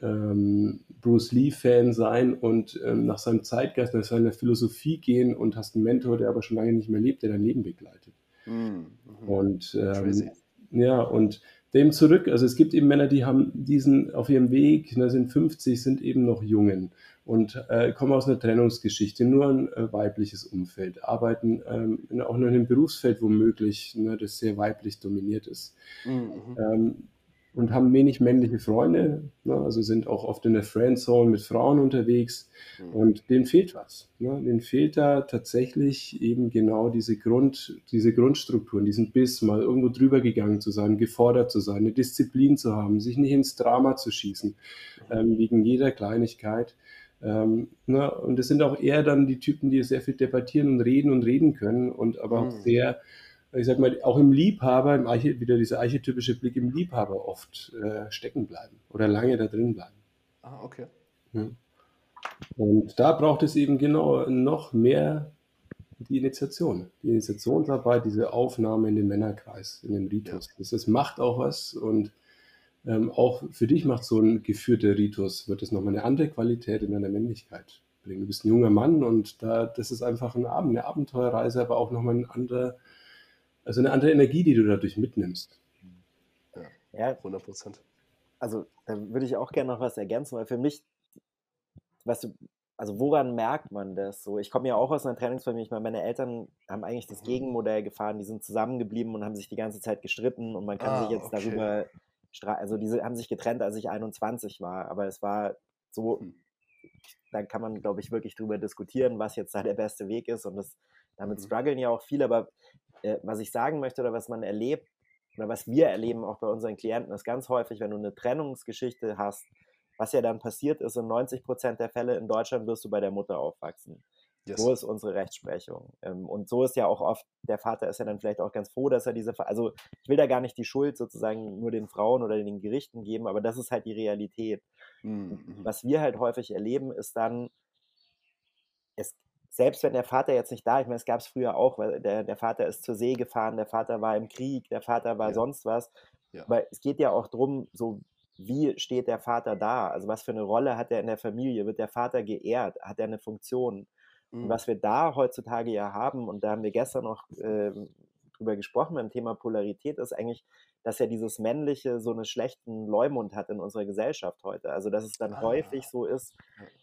ähm, Bruce Lee-Fan sein und ähm, nach seinem Zeitgeist, nach seiner Philosophie gehen und hast einen Mentor, der aber schon lange nicht mehr lebt, der dein Leben begleitet. Mhm. Und ähm, ja, und dem zurück, also es gibt eben Männer, die haben diesen auf ihrem Weg, ne, sind 50, sind eben noch Jungen und äh, kommen aus einer Trennungsgeschichte, nur ein äh, weibliches Umfeld, arbeiten ähm, auch nur in einem Berufsfeld womöglich, ne, das sehr weiblich dominiert ist. Mhm. Ähm, und haben wenig männliche Freunde, ne, also sind auch oft in der Friendzone mit Frauen unterwegs mhm. und denen fehlt was. Ne, denen fehlt da tatsächlich eben genau diese, Grund, diese Grundstrukturen, diesen Biss, mal irgendwo drüber gegangen zu sein, gefordert zu sein, eine Disziplin zu haben, sich nicht ins Drama zu schießen, mhm. ähm, wegen jeder Kleinigkeit. Ähm, ne, und es sind auch eher dann die Typen, die sehr viel debattieren und reden und reden können und aber mhm. auch sehr ich sag mal, auch im Liebhaber, im Arche, wieder dieser archetypische Blick im Liebhaber oft äh, stecken bleiben oder lange da drin bleiben. Ah, okay. Ja. Und da braucht es eben genau noch mehr die Initiation, die Initiationsarbeit, diese Aufnahme in den Männerkreis, in den Ritus. Ja. Das, das, macht auch was und ähm, auch für dich macht so ein geführter Ritus, wird es nochmal eine andere Qualität in deiner Männlichkeit bringen. Du bist ein junger Mann und da, das ist einfach ein Abend, eine Abenteuerreise, aber auch nochmal ein anderer also eine andere Energie, die du dadurch mitnimmst. Ja, 100 Prozent. Also da würde ich auch gerne noch was ergänzen, weil für mich, weißt du, also woran merkt man das so? Ich komme ja auch aus einer Trainingsfamilie. Ich meine, meine Eltern haben eigentlich das mhm. Gegenmodell gefahren. Die sind zusammengeblieben und haben sich die ganze Zeit gestritten und man kann ah, sich jetzt okay. darüber, also diese haben sich getrennt, als ich 21 war. Aber es war so, hm. da kann man, glaube ich, wirklich drüber diskutieren, was jetzt da der beste Weg ist. Und das, damit mhm. strugglen ja auch viele. Aber äh, was ich sagen möchte oder was man erlebt oder was wir erleben auch bei unseren Klienten, ist ganz häufig, wenn du eine Trennungsgeschichte hast, was ja dann passiert ist, in 90 Prozent der Fälle in Deutschland wirst du bei der Mutter aufwachsen. Yes. So ist unsere Rechtsprechung. Ähm, und so ist ja auch oft, der Vater ist ja dann vielleicht auch ganz froh, dass er diese, also ich will da gar nicht die Schuld sozusagen nur den Frauen oder den Gerichten geben, aber das ist halt die Realität. Mhm. Was wir halt häufig erleben, ist dann, es, selbst wenn der Vater jetzt nicht da, ich meine, es gab es früher auch, weil der, der Vater ist zur See gefahren, der Vater war im Krieg, der Vater war ja. sonst was. Ja. Aber es geht ja auch darum, so wie steht der Vater da? Also was für eine Rolle hat er in der Familie? Wird der Vater geehrt? Hat er eine Funktion? Mhm. Und was wir da heutzutage ja haben, und da haben wir gestern noch äh, drüber gesprochen beim Thema Polarität, ist eigentlich, dass ja dieses Männliche so einen schlechten Leumund hat in unserer Gesellschaft heute. Also, dass es dann ah. häufig so ist,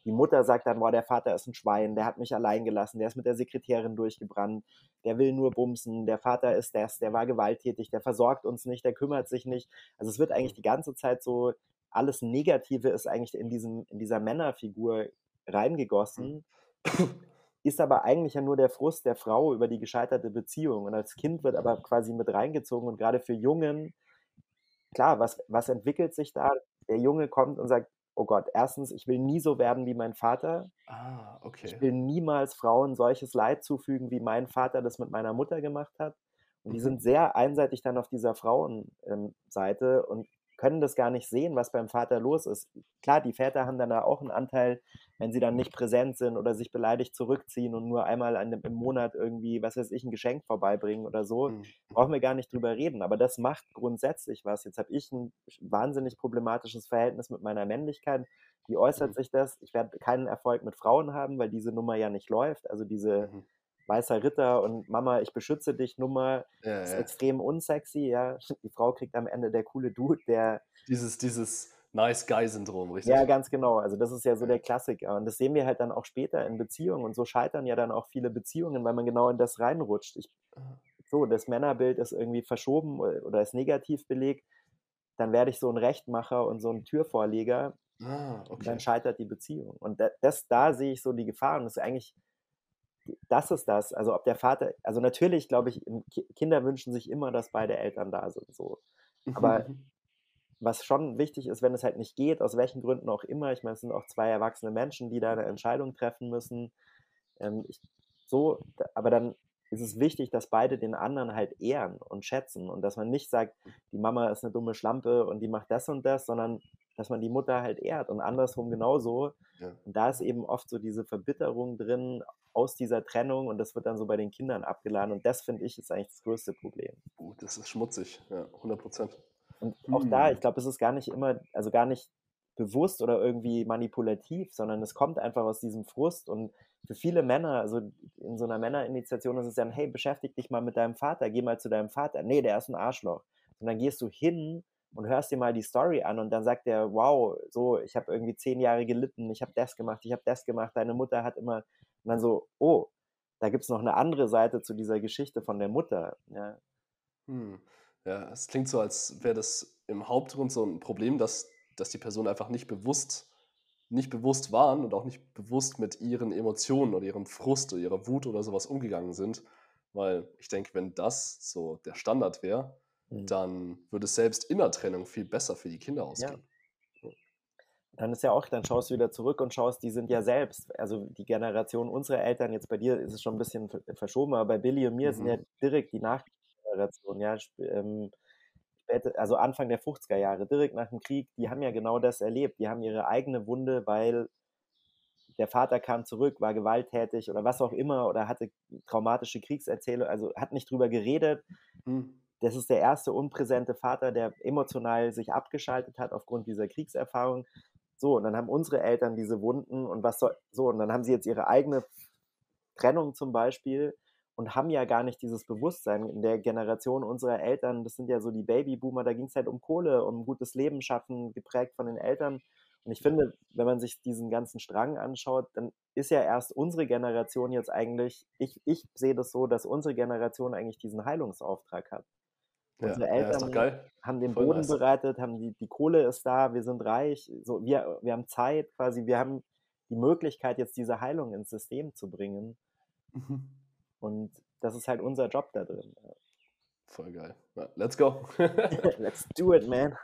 die Mutter sagt dann, boah, der Vater ist ein Schwein, der hat mich allein gelassen, der ist mit der Sekretärin durchgebrannt, der will nur bumsen, der Vater ist das, der war gewalttätig, der versorgt uns nicht, der kümmert sich nicht. Also, es wird eigentlich die ganze Zeit so, alles Negative ist eigentlich in, diesem, in dieser Männerfigur reingegossen. Ist aber eigentlich ja nur der Frust der Frau über die gescheiterte Beziehung. Und als Kind wird aber quasi mit reingezogen und gerade für Jungen, klar, was, was entwickelt sich da? Der Junge kommt und sagt, oh Gott, erstens, ich will nie so werden wie mein Vater. Ah, okay. Ich will niemals Frauen solches Leid zufügen, wie mein Vater das mit meiner Mutter gemacht hat. Und die mhm. sind sehr einseitig dann auf dieser Frauenseite und können das gar nicht sehen, was beim Vater los ist. Klar, die Väter haben dann da auch einen Anteil, wenn sie dann nicht präsent sind oder sich beleidigt zurückziehen und nur einmal einem, im Monat irgendwie, was weiß ich, ein Geschenk vorbeibringen oder so, mhm. brauchen wir gar nicht drüber reden. Aber das macht grundsätzlich was. Jetzt habe ich ein wahnsinnig problematisches Verhältnis mit meiner Männlichkeit. Wie äußert mhm. sich das? Ich werde keinen Erfolg mit Frauen haben, weil diese Nummer ja nicht läuft. Also diese mhm weißer Ritter und Mama, ich beschütze dich Nummer ja, ist ja. extrem unsexy, ja. [laughs] Die Frau kriegt am Ende der coole Dude, der. Dieses, dieses Nice Guy-Syndrom, richtig? Ja, ganz genau. Also das ist ja so der Klassiker. Und das sehen wir halt dann auch später in Beziehungen. Und so scheitern ja dann auch viele Beziehungen, weil man genau in das reinrutscht. Ich, so, das Männerbild ist irgendwie verschoben oder ist negativ belegt. Dann werde ich so ein Rechtmacher und so ein Türvorleger. Ah, okay. Dann scheitert die Beziehung. Und das, da sehe ich so die Gefahr. Und das ist eigentlich das ist das. Also ob der Vater, also natürlich glaube ich, Kinder wünschen sich immer, dass beide Eltern da sind. So. Aber [laughs] was schon wichtig ist, wenn es halt nicht geht, aus welchen Gründen auch immer, ich meine, es sind auch zwei erwachsene Menschen, die da eine Entscheidung treffen müssen. Ähm, ich, so, aber dann ist es wichtig, dass beide den anderen halt ehren und schätzen und dass man nicht sagt, die Mama ist eine dumme Schlampe und die macht das und das, sondern dass man die Mutter halt ehrt und andersrum genauso. Ja. Und da ist eben oft so diese Verbitterung drin aus dieser Trennung und das wird dann so bei den Kindern abgeladen und das finde ich ist eigentlich das größte Problem. Uh, das ist schmutzig, ja, 100 Prozent. Und auch hm. da, ich glaube, es ist gar nicht immer, also gar nicht bewusst oder irgendwie manipulativ, sondern es kommt einfach aus diesem Frust und für viele Männer, also in so einer Männerinitiation ist es dann, hey, beschäftig dich mal mit deinem Vater, geh mal zu deinem Vater. Nee, der ist ein Arschloch. Und dann gehst du hin und hörst dir mal die Story an und dann sagt er, wow, so, ich habe irgendwie zehn Jahre gelitten, ich habe das gemacht, ich habe das gemacht, deine Mutter hat immer, und dann so, oh, da gibt es noch eine andere Seite zu dieser Geschichte von der Mutter. Ja, hm. ja es klingt so, als wäre das im Hauptgrund so ein Problem, dass, dass die Person einfach nicht bewusst, nicht bewusst waren und auch nicht bewusst mit ihren Emotionen oder ihrem Frust oder ihrer Wut oder sowas umgegangen sind. Weil ich denke, wenn das so der Standard wäre, Mhm. dann würde es selbst in der Trennung viel besser für die Kinder ausgehen. Ja. Dann ist ja auch, dann schaust du wieder zurück und schaust, die sind ja selbst, also die Generation unserer Eltern, jetzt bei dir ist es schon ein bisschen verschoben, aber bei Billy und mir mhm. sind ja mhm. direkt die Nachgeneration, ja, ähm, also Anfang der 50er Jahre, direkt nach dem Krieg, die haben ja genau das erlebt. Die haben ihre eigene Wunde, weil der Vater kam zurück, war gewalttätig oder was auch immer oder hatte traumatische Kriegserzählung, also hat nicht drüber geredet. Mhm das ist der erste unpräsente Vater, der emotional sich abgeschaltet hat aufgrund dieser Kriegserfahrung. So, und dann haben unsere Eltern diese Wunden und was soll, so, und dann haben sie jetzt ihre eigene Trennung zum Beispiel und haben ja gar nicht dieses Bewusstsein in der Generation unserer Eltern. Das sind ja so die Babyboomer, da ging es halt um Kohle, um gutes Leben schaffen, geprägt von den Eltern. Und ich finde, wenn man sich diesen ganzen Strang anschaut, dann ist ja erst unsere Generation jetzt eigentlich, ich, ich sehe das so, dass unsere Generation eigentlich diesen Heilungsauftrag hat. Unsere ja, Eltern ja, haben den Voll Boden nice. bereitet, haben die, die Kohle ist da, wir sind reich, so, wir, wir haben Zeit quasi, wir haben die Möglichkeit, jetzt diese Heilung ins System zu bringen. Mhm. Und das ist halt unser Job da drin. Voll geil. Let's go. [laughs] let's do it, [laughs] man.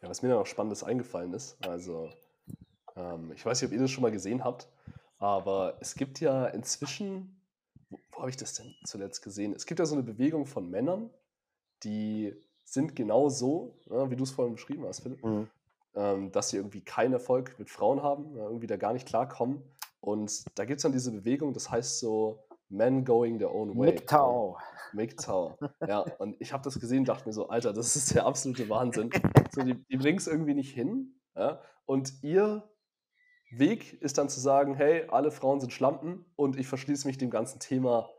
Ja, was mir noch Spannendes eingefallen ist, also ähm, ich weiß nicht, ob ihr das schon mal gesehen habt, aber es gibt ja inzwischen, wo, wo habe ich das denn zuletzt gesehen? Es gibt ja so eine Bewegung von Männern, die sind genau so, ja, wie du es vorhin beschrieben hast, Philipp, mhm. ähm, dass sie irgendwie keinen Erfolg mit Frauen haben, ja, irgendwie da gar nicht klarkommen. Und da gibt es dann diese Bewegung, das heißt so Men Going Their Own Way. MGTOW. MGTOW. Ja, und ich habe das gesehen dachte mir so, Alter, das ist der absolute Wahnsinn. So, die, die bringen es irgendwie nicht hin. Ja? Und ihr Weg ist dann zu sagen, hey, alle Frauen sind Schlampen und ich verschließe mich dem ganzen Thema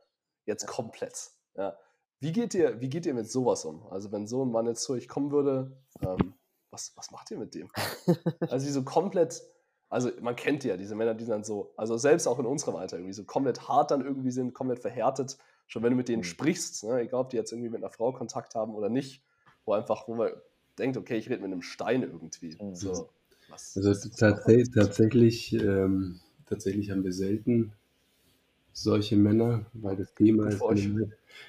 jetzt komplett. Ja. Wie, geht ihr, wie geht ihr mit sowas um? Also wenn so ein Mann jetzt zu euch kommen würde, ähm, was, was macht ihr mit dem? [laughs] also die so komplett, also man kennt ja diese Männer, die dann so, also selbst auch in unserem Alter irgendwie so komplett hart dann irgendwie sind, komplett verhärtet. Schon wenn du mit denen mhm. sprichst, ne, egal ob die jetzt irgendwie mit einer Frau Kontakt haben oder nicht, wo einfach, wo man denkt, okay, ich rede mit einem Stein irgendwie. Mhm. So. Was, also tats tatsächlich, ähm, tatsächlich haben wir selten solche Männer, weil das Thema ist, in,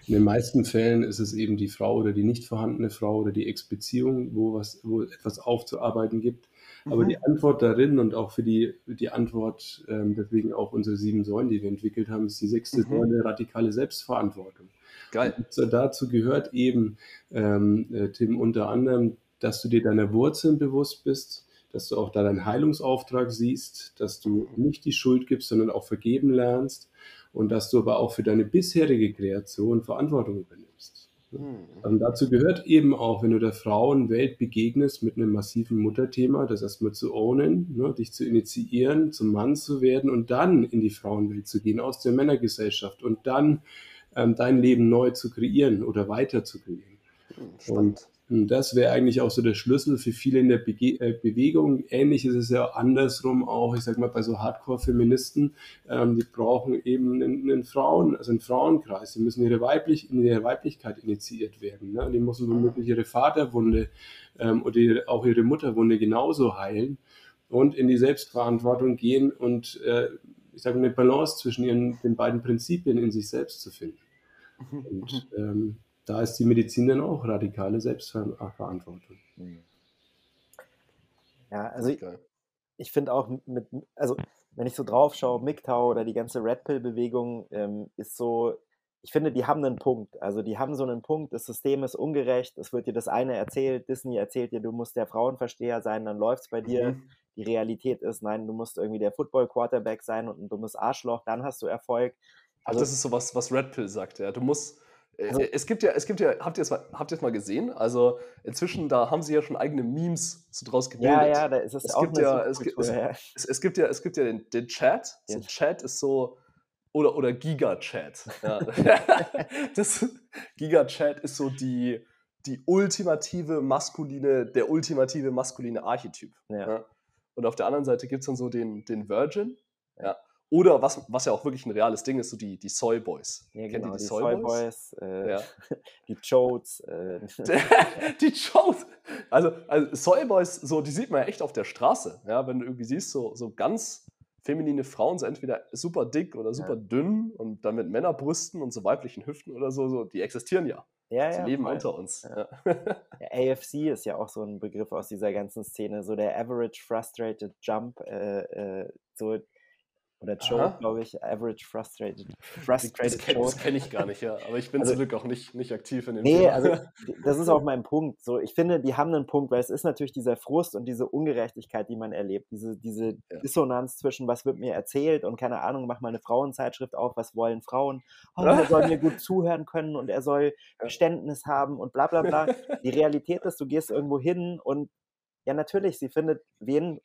in, den meisten Fällen ist es eben die Frau oder die nicht vorhandene Frau oder die Ex-Beziehung, wo, was, wo etwas aufzuarbeiten gibt. Mhm. Aber die Antwort darin und auch für die, die Antwort, ähm, deswegen auch unsere sieben Säulen, die wir entwickelt haben, ist die sechste mhm. Säule radikale Selbstverantwortung. Geil. Und dazu gehört eben, ähm, äh, Tim, unter anderem, dass du dir deiner Wurzeln bewusst bist, dass du auch da deinen Heilungsauftrag siehst, dass du nicht die Schuld gibst, sondern auch vergeben lernst und dass du aber auch für deine bisherige Kreation Verantwortung übernimmst. Und hm. also dazu gehört eben auch, wenn du der Frauenwelt begegnest mit einem massiven Mutterthema, das erstmal zu ownen, ne, dich zu initiieren, zum Mann zu werden und dann in die Frauenwelt zu gehen, aus der Männergesellschaft und dann ähm, dein Leben neu zu kreieren oder weiter zu kreieren. Hm, und und das wäre eigentlich auch so der Schlüssel für viele in der Bege äh, Bewegung. Ähnlich ist es ja andersrum auch, ich sag mal, bei so Hardcore-Feministen, ähm, die brauchen eben einen, einen, Frauen, also einen Frauenkreis. Die müssen ihre weiblich, in ihre Weiblichkeit initiiert werden. Ne? Die müssen womöglich ihre Vaterwunde ähm, oder ihre, auch ihre Mutterwunde genauso heilen und in die Selbstverantwortung gehen und äh, ich sage eine Balance zwischen ihren, den beiden Prinzipien in sich selbst zu finden. Mhm. Und ähm, da ist die Medizin dann auch radikale Selbstverantwortung. Mhm. Ja, also ich, ich finde auch mit, also wenn ich so drauf schaue, MGTOW oder die ganze Red Pill-Bewegung ähm, ist so, ich finde, die haben einen Punkt. Also die haben so einen Punkt, das System ist ungerecht, es wird dir das eine erzählt, Disney erzählt dir, du musst der Frauenversteher sein, dann läuft es bei dir. Mhm. Die Realität ist, nein, du musst irgendwie der Football-Quarterback sein und du musst Arschloch, dann hast du Erfolg Also, das ist so was, was Red Pill sagt, ja. Du musst. Äh, also, es gibt ja, es gibt ja, habt ihr es mal, habt ihr es mal gesehen? Also inzwischen, da haben sie ja schon eigene Memes so draus gebildet. Ja, ja, da ist es, es auch gibt ja, es, gibt, es, ja. Es, es, gibt ja, es gibt ja den, den Chat. So Chat ist so, oder, oder Giga-Chat. Ja. [laughs] das Giga-Chat ist so die, die ultimative maskuline, der ultimative maskuline Archetyp. Ja. Ja. Und auf der anderen Seite gibt es dann so den, den Virgin. Ja. Oder was, was ja auch wirklich ein reales Ding ist, so die, die Soy Boys. Ja, Kennt genau, ihr die, die Soy, Soy Boys? äh, ja. [laughs] die Chodes. Äh. [laughs] die Chodes. Also, also Soy Boys, so, die sieht man ja echt auf der Straße. Ja, wenn du irgendwie siehst, so, so ganz feminine Frauen sind entweder super dick oder super ja. dünn und dann mit Männerbrüsten und so weiblichen Hüften oder so, so die existieren ja. Ja, Sie ja, leben voll. unter uns. Ja. Ja. [laughs] AFC ist ja auch so ein Begriff aus dieser ganzen Szene, so der Average Frustrated Jump, äh, äh, so oder Joe, glaube ich, Average Frustrated. [laughs] Frustrated das, das kenne ich gar nicht, ja. Aber ich bin also, zum Glück auch nicht, nicht aktiv in dem Nee, Thema. also [laughs] das ist auch mein Punkt. So, ich finde, die haben einen Punkt, weil es ist natürlich dieser Frust und diese Ungerechtigkeit, die man erlebt. Diese, diese ja. Dissonanz zwischen, was wird mir erzählt und keine Ahnung, mach mal eine Frauenzeitschrift auf, was wollen Frauen? [laughs] Oh, er soll mir gut zuhören können und er soll Verständnis haben und bla bla bla. Die Realität ist, du gehst irgendwo hin und ja, natürlich, sie findet wen,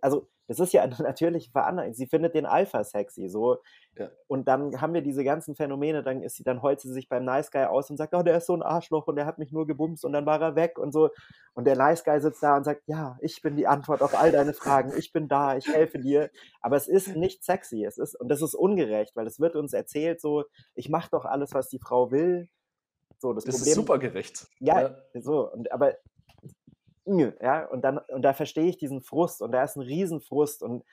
also das ist ja [laughs] eine natürliche Veranlagung. Sie findet den Alpha sexy, so. Ja. Und dann haben wir diese ganzen Phänomene, dann ist sie, dann heult sie sich beim Nice Guy aus und sagt, oh, der ist so ein Arschloch und der hat mich nur gebumst und dann war er weg und so. Und der Nice Guy sitzt da und sagt, ja, ich bin die Antwort auf all deine Fragen, ich bin da, ich helfe dir. Aber es ist nicht sexy, es ist, und das ist ungerecht, weil es wird uns erzählt, so, ich mache doch alles, was die Frau will. So, das, das Problem, ist super gerecht. Ja, ja, so, und, aber ja, und dann, und da verstehe ich diesen Frust und da ist ein Riesenfrust und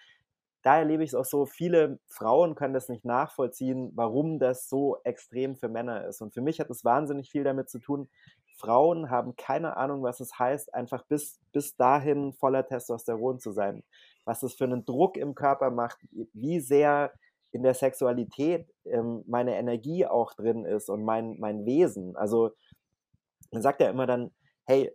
da erlebe ich es auch so, viele Frauen können das nicht nachvollziehen, warum das so extrem für Männer ist. Und für mich hat es wahnsinnig viel damit zu tun, Frauen haben keine Ahnung, was es heißt, einfach bis, bis dahin voller Testosteron zu sein. Was es für einen Druck im Körper macht, wie sehr in der Sexualität ähm, meine Energie auch drin ist und mein, mein Wesen. Also man sagt ja immer dann, hey,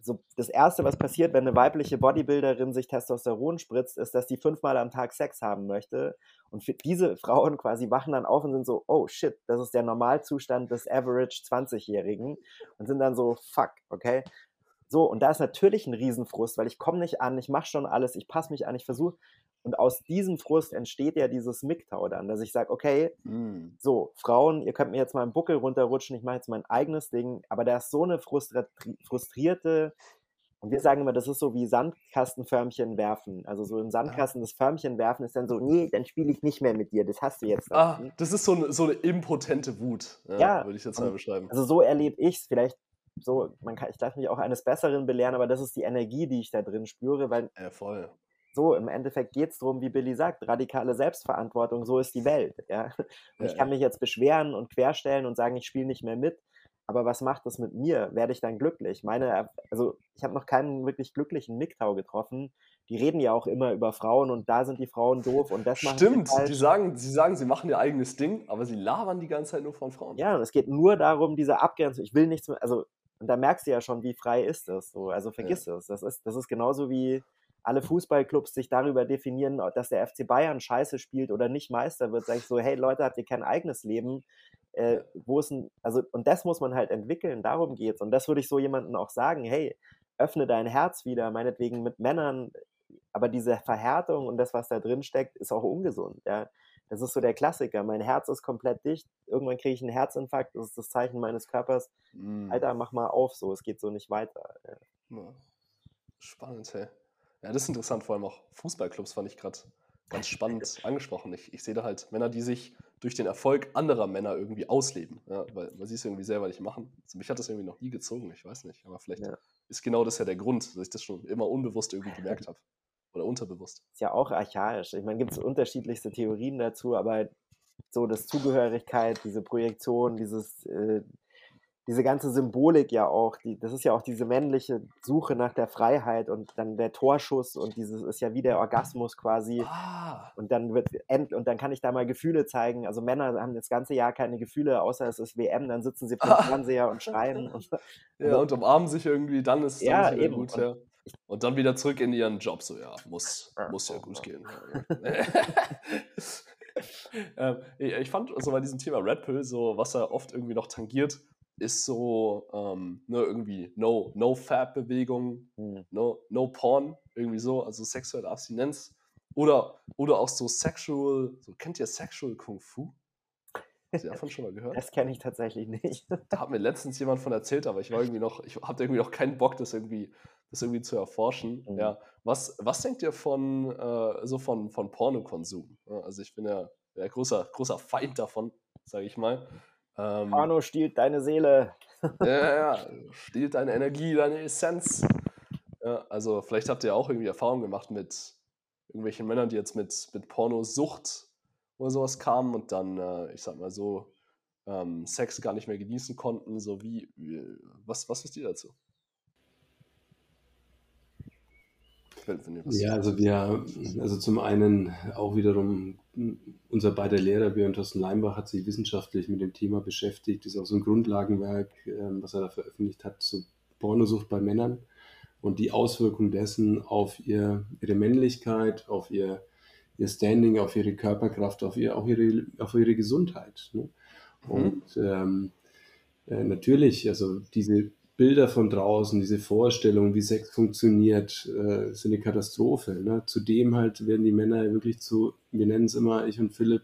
so das Erste, was passiert, wenn eine weibliche Bodybuilderin sich Testosteron spritzt, ist, dass die fünfmal am Tag Sex haben möchte. Und für diese Frauen quasi wachen dann auf und sind so, oh shit, das ist der Normalzustand des Average 20-Jährigen. Und sind dann so, fuck, okay. So, und da ist natürlich ein Riesenfrust, weil ich komme nicht an, ich mache schon alles, ich passe mich an, ich versuche. Und aus diesem Frust entsteht ja dieses MGTOW dann, dass ich sage, okay, mm. so, Frauen, ihr könnt mir jetzt mal einen Buckel runterrutschen, ich mache jetzt mein eigenes Ding, aber da ist so eine frustrierte, und wir sagen immer, das ist so wie Sandkastenförmchen werfen. Also so im Sandkasten das Förmchen werfen ist dann so, nee, dann spiele ich nicht mehr mit dir, das hast du jetzt. Ah, das ist so eine, so eine impotente Wut, ja, ja würde ich jetzt mal beschreiben. Also so erlebe ich es. Vielleicht so, man kann, ich darf mich auch eines Besseren belehren, aber das ist die Energie, die ich da drin spüre, weil ja, voll. So im Endeffekt geht es darum, wie Billy sagt, radikale Selbstverantwortung, so ist die Welt. Ja? Und ich kann mich jetzt beschweren und querstellen und sagen, ich spiele nicht mehr mit. Aber was macht das mit mir? Werde ich dann glücklich? Meine, also ich habe noch keinen wirklich glücklichen Nicktau getroffen. Die reden ja auch immer über Frauen und da sind die Frauen doof und das macht Stimmt, die sagen, sie sagen, sie machen ihr eigenes Ding, aber sie labern die ganze Zeit nur von Frauen. Ja, und es geht nur darum, diese Abgrenzung. Ich will nichts mehr, also und da merkst du ja schon, wie frei ist das so. Also vergiss ja. es. Das ist, das ist genauso wie alle Fußballclubs sich darüber definieren, dass der FC Bayern scheiße spielt oder nicht Meister wird, sage ich so, hey Leute, habt ihr kein eigenes Leben? Äh, wo ist ein, also, und das muss man halt entwickeln, darum geht's. Und das würde ich so jemandem auch sagen, hey, öffne dein Herz wieder, meinetwegen mit Männern, aber diese Verhärtung und das, was da drin steckt, ist auch ungesund. Ja? Das ist so der Klassiker. Mein Herz ist komplett dicht. Irgendwann kriege ich einen Herzinfarkt. Das ist das Zeichen meines Körpers. Mm. Alter, mach mal auf, so. Es geht so nicht weiter. Ja. Spannend, hey. Ja, das ist interessant. Vor allem auch Fußballclubs fand ich gerade ganz [laughs] spannend angesprochen. Ich, ich sehe da halt Männer, die sich durch den Erfolg anderer Männer irgendwie ausleben. Ja, weil man sie es irgendwie selber nicht machen. Also mich hat das irgendwie noch nie gezogen. Ich weiß nicht. Aber vielleicht ja. ist genau das ja der Grund, dass ich das schon immer unbewusst irgendwie gemerkt habe. [laughs] Oder unterbewusst. Ist ja auch archaisch. Ich meine, gibt es unterschiedlichste Theorien dazu, aber so das Zugehörigkeit, diese Projektion, dieses, äh, diese ganze Symbolik ja auch, die, das ist ja auch diese männliche Suche nach der Freiheit und dann der Torschuss und dieses ist ja wie der Orgasmus quasi. Ah. Und dann wird end, und dann kann ich da mal Gefühle zeigen. Also Männer haben das ganze Jahr keine Gefühle, außer es ist WM, dann sitzen sie vor dem. [laughs] Fernseher und schreien. Und, ja, [laughs] und umarmen sich irgendwie, dann ist es ja, eben. gut. Und, ja. Und dann wieder zurück in ihren Job, so ja, muss, muss ja gut gehen. [laughs] ähm, ich fand also bei diesem Thema Red Pill, so was er oft irgendwie noch tangiert, ist so ähm, ne, irgendwie No, no Fab-Bewegung, hm. no, no Porn, irgendwie so, also sexuelle Abstinenz. Oder, oder auch so Sexual, so kennt ihr Sexual Kung Fu? Hast du davon schon mal gehört? Das kenne ich tatsächlich nicht. Da hat mir letztens jemand von erzählt, aber ich war irgendwie noch, ich hatte irgendwie noch keinen Bock, das irgendwie, das irgendwie zu erforschen. Mhm. Ja. Was, was denkt ihr von äh, so von, von Pornokonsum? Also ich bin ja, ja großer, großer Feind davon, sage ich mal. Ähm, Porno stiehlt deine Seele. ja, ja, [laughs] stiehlt deine Energie, deine Essenz. Ja, also vielleicht habt ihr auch irgendwie Erfahrung gemacht mit irgendwelchen Männern, die jetzt mit, mit Pornosucht oder sowas kamen und dann, äh, ich sag mal so, ähm, Sex gar nicht mehr genießen konnten. So wie, wie was, was wisst ihr dazu? Ja, also wir, also zum einen auch wiederum unser beider Lehrer, Björn Thorsten Leimbach, hat sich wissenschaftlich mit dem Thema beschäftigt. Das ist auch so ein Grundlagenwerk, ähm, was er da veröffentlicht hat, zu Pornosucht bei Männern und die Auswirkung dessen auf ihr, ihre Männlichkeit, auf ihr ihr Standing, auf ihre Körperkraft, auf, ihr, auch ihre, auf ihre Gesundheit. Ne? Mhm. Und ähm, äh, natürlich, also diese Bilder von draußen, diese Vorstellung, wie Sex funktioniert, äh, sind eine Katastrophe. Ne? Zudem halt werden die Männer wirklich zu, wir nennen es immer, ich und Philipp,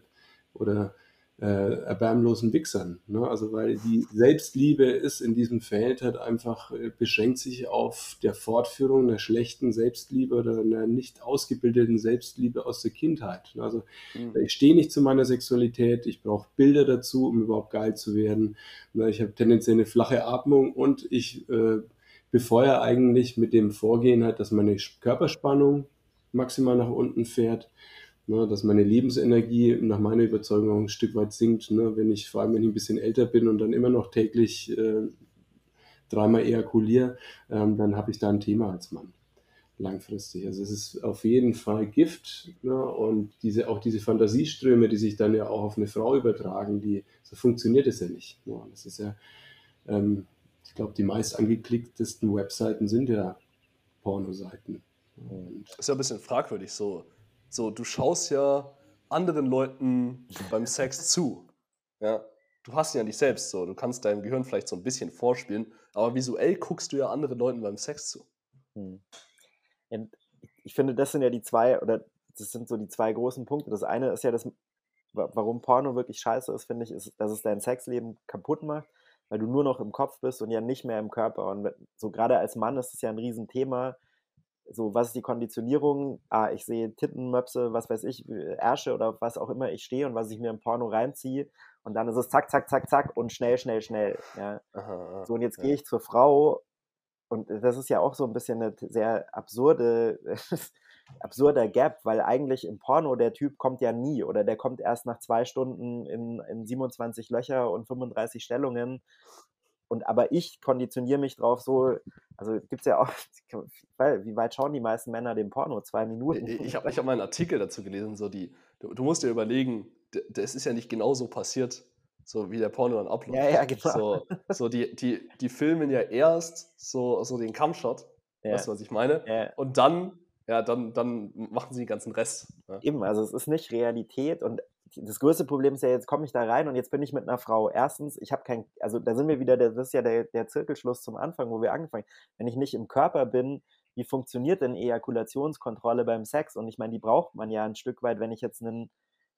oder äh, erbärmlosen Wichsern. Ne? Also weil die Selbstliebe ist in diesem Feld halt einfach, äh, beschränkt sich auf der Fortführung einer schlechten Selbstliebe oder einer nicht ausgebildeten Selbstliebe aus der Kindheit. Ne? Also mhm. ich stehe nicht zu meiner Sexualität, ich brauche Bilder dazu, um überhaupt geil zu werden. Ne? Ich habe tendenziell eine flache Atmung und ich äh, befeuere eigentlich mit dem Vorgehen halt, dass meine Körperspannung maximal nach unten fährt Ne, dass meine Lebensenergie nach meiner Überzeugung auch ein Stück weit sinkt, ne, wenn ich, vor allem wenn ich ein bisschen älter bin und dann immer noch täglich äh, dreimal ejakuliere, ähm, dann habe ich da ein Thema als Mann langfristig. Also es ist auf jeden Fall Gift ne, und diese, auch diese Fantasieströme, die sich dann ja auch auf eine Frau übertragen, die, so funktioniert es ja nicht. Ne. Das ist ja, ähm, ich glaube, die meist angeklicktesten Webseiten sind ja Pornoseiten. Und ist ja ein bisschen fragwürdig so so, du schaust ja anderen Leuten beim Sex zu. Ja? Du hast ja nicht selbst so. Du kannst deinem Gehirn vielleicht so ein bisschen vorspielen, aber visuell guckst du ja anderen Leuten beim Sex zu. Hm. Ich finde, das sind ja die zwei, oder das sind so die zwei großen Punkte. Das eine ist ja das, warum Porno wirklich scheiße ist, finde ich, ist, dass es dein Sexleben kaputt macht, weil du nur noch im Kopf bist und ja nicht mehr im Körper. Und so gerade als Mann ist es ja ein Riesenthema, so, was ist die Konditionierung? Ah, ich sehe Tittenmöpse, was weiß ich, Ärsche oder was auch immer ich stehe und was ich mir im Porno reinziehe. Und dann ist es zack, zack, zack, zack und schnell, schnell, schnell. Ja. Aha, so, und jetzt ja. gehe ich zur Frau und das ist ja auch so ein bisschen eine sehr absurde, [laughs] absurder Gap, weil eigentlich im Porno der Typ kommt ja nie oder der kommt erst nach zwei Stunden in, in 27 Löcher und 35 Stellungen und aber ich konditioniere mich drauf so, also gibt es ja auch, [laughs] wie weit schauen die meisten Männer den Porno? Zwei Minuten? Ich habe ich [laughs] hab mal einen Artikel dazu gelesen, so die, du, du musst dir überlegen, das ist ja nicht genauso passiert, so wie der Porno dann abläuft. Ja, ja, genau. So, so die, die, die filmen ja erst so, so den Kampfshot, ja. weißt du, was ich meine? Ja. Und dann, ja, dann, dann machen sie den ganzen Rest. Ja. Eben, also es ist nicht Realität und das größte Problem ist ja, jetzt komme ich da rein und jetzt bin ich mit einer Frau. Erstens, ich habe kein, also da sind wir wieder, das ist ja der, der Zirkelschluss zum Anfang, wo wir angefangen haben. Wenn ich nicht im Körper bin, wie funktioniert denn Ejakulationskontrolle beim Sex? Und ich meine, die braucht man ja ein Stück weit, wenn ich jetzt ein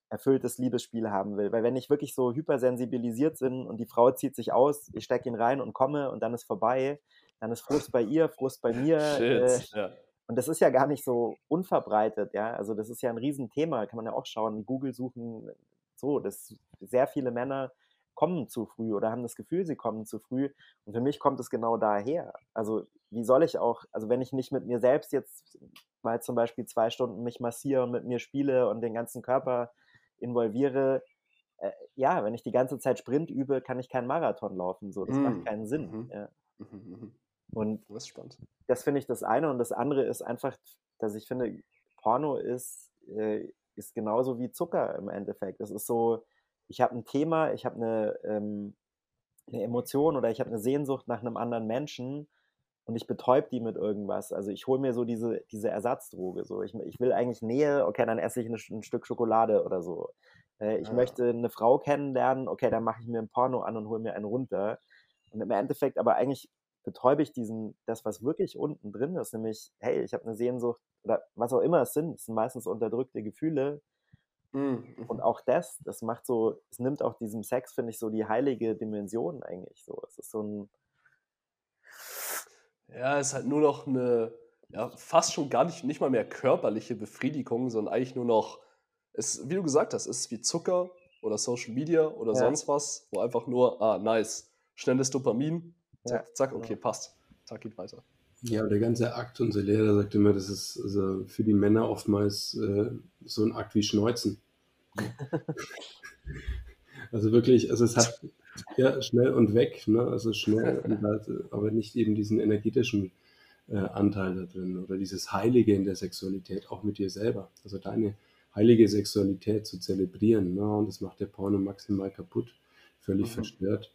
erfülltes Liebesspiel haben will. Weil wenn ich wirklich so hypersensibilisiert bin und die Frau zieht sich aus, ich stecke ihn rein und komme und dann ist vorbei, dann ist Frust bei ihr, Frust bei mir. Shit, äh, ja. Und das ist ja gar nicht so unverbreitet, ja. Also das ist ja ein Riesenthema, kann man ja auch schauen, Google suchen, so, dass sehr viele Männer kommen zu früh oder haben das Gefühl, sie kommen zu früh. Und für mich kommt es genau daher. Also wie soll ich auch, also wenn ich nicht mit mir selbst jetzt mal zum Beispiel zwei Stunden mich massiere und mit mir spiele und den ganzen Körper involviere, äh, ja, wenn ich die ganze Zeit Sprint übe, kann ich keinen Marathon laufen. So, das mm. macht keinen Sinn. Mm Ja. Mm und das ist spannend. Das finde ich das eine. Und das andere ist einfach, dass ich finde, Porno ist, äh, ist genauso wie Zucker im Endeffekt. Es ist so, ich habe ein Thema, ich habe eine, ähm, eine Emotion oder ich habe eine Sehnsucht nach einem anderen Menschen und ich betäub die mit irgendwas. Also ich hole mir so diese, diese Ersatzdroge. So. Ich, ich will eigentlich Nähe, okay, dann esse ich ein, ein Stück Schokolade oder so. Äh, ich ja. möchte eine Frau kennenlernen, okay, dann mache ich mir ein Porno an und hole mir einen runter. Und im Endeffekt aber eigentlich betäube ich diesen, das, was wirklich unten drin ist, nämlich, hey, ich habe eine Sehnsucht oder was auch immer es sind, es sind meistens unterdrückte Gefühle. Mhm. Und auch das, das macht so, es nimmt auch diesem Sex, finde ich, so die heilige Dimension eigentlich so. Es ist so ein. Ja, es ist halt nur noch eine, ja, fast schon gar nicht, nicht mal mehr körperliche Befriedigung, sondern eigentlich nur noch, es, wie du gesagt hast, es ist wie Zucker oder Social Media oder ja. sonst was, wo einfach nur, ah, nice, schnelles Dopamin, zack, ja, zack, okay, genau. passt. Zack, geht weiter. Ja, der ganze Akt, unser Lehrer sagt immer, das ist also für die Männer oftmals äh, so ein Akt wie Schneuzen. [laughs] also wirklich, also es hat [laughs] ja schnell und weg, ne? also schnell, halt, aber nicht eben diesen energetischen äh, Anteil da drin oder dieses Heilige in der Sexualität, auch mit dir selber. Also deine heilige Sexualität zu zelebrieren. Ne? Und das macht der Porno maximal kaputt, völlig mhm. verstört.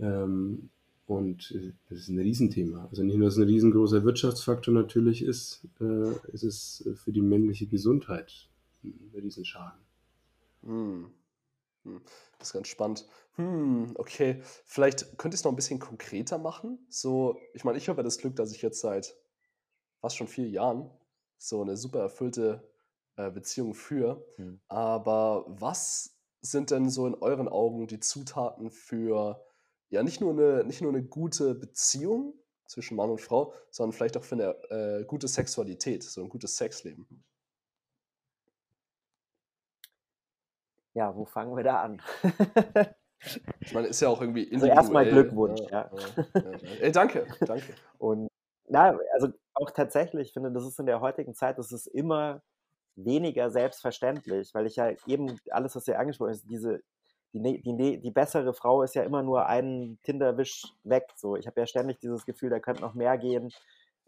Ähm, und äh, das ist ein Riesenthema. Also nicht nur, dass es ein riesengroßer Wirtschaftsfaktor natürlich ist, äh, ist es für die männliche Gesundheit ein Riesenschaden. Hm. hm. Das ist ganz spannend. Hm, okay. Vielleicht könnte ich es noch ein bisschen konkreter machen. So, ich meine, ich habe ja das Glück, dass ich jetzt seit fast schon vier Jahren so eine super erfüllte äh, Beziehung führe. Hm. Aber was sind denn so in euren Augen die Zutaten für ja nicht nur eine, nicht nur eine gute Beziehung zwischen Mann und Frau, sondern vielleicht auch für eine äh, gute Sexualität, so ein gutes Sexleben. Ja, wo fangen wir da an? ich meine, ist ja auch irgendwie Also erstmal Glückwunsch, ja. ja. ja. Ey, danke, danke. Und na, also auch tatsächlich, ich finde, das ist in der heutigen Zeit, das ist immer weniger selbstverständlich, weil ich ja eben alles, was ihr angesprochen habt, diese die, die, die bessere Frau ist ja immer nur einen Tinderwisch weg. So, ich habe ja ständig dieses Gefühl, da könnte noch mehr gehen.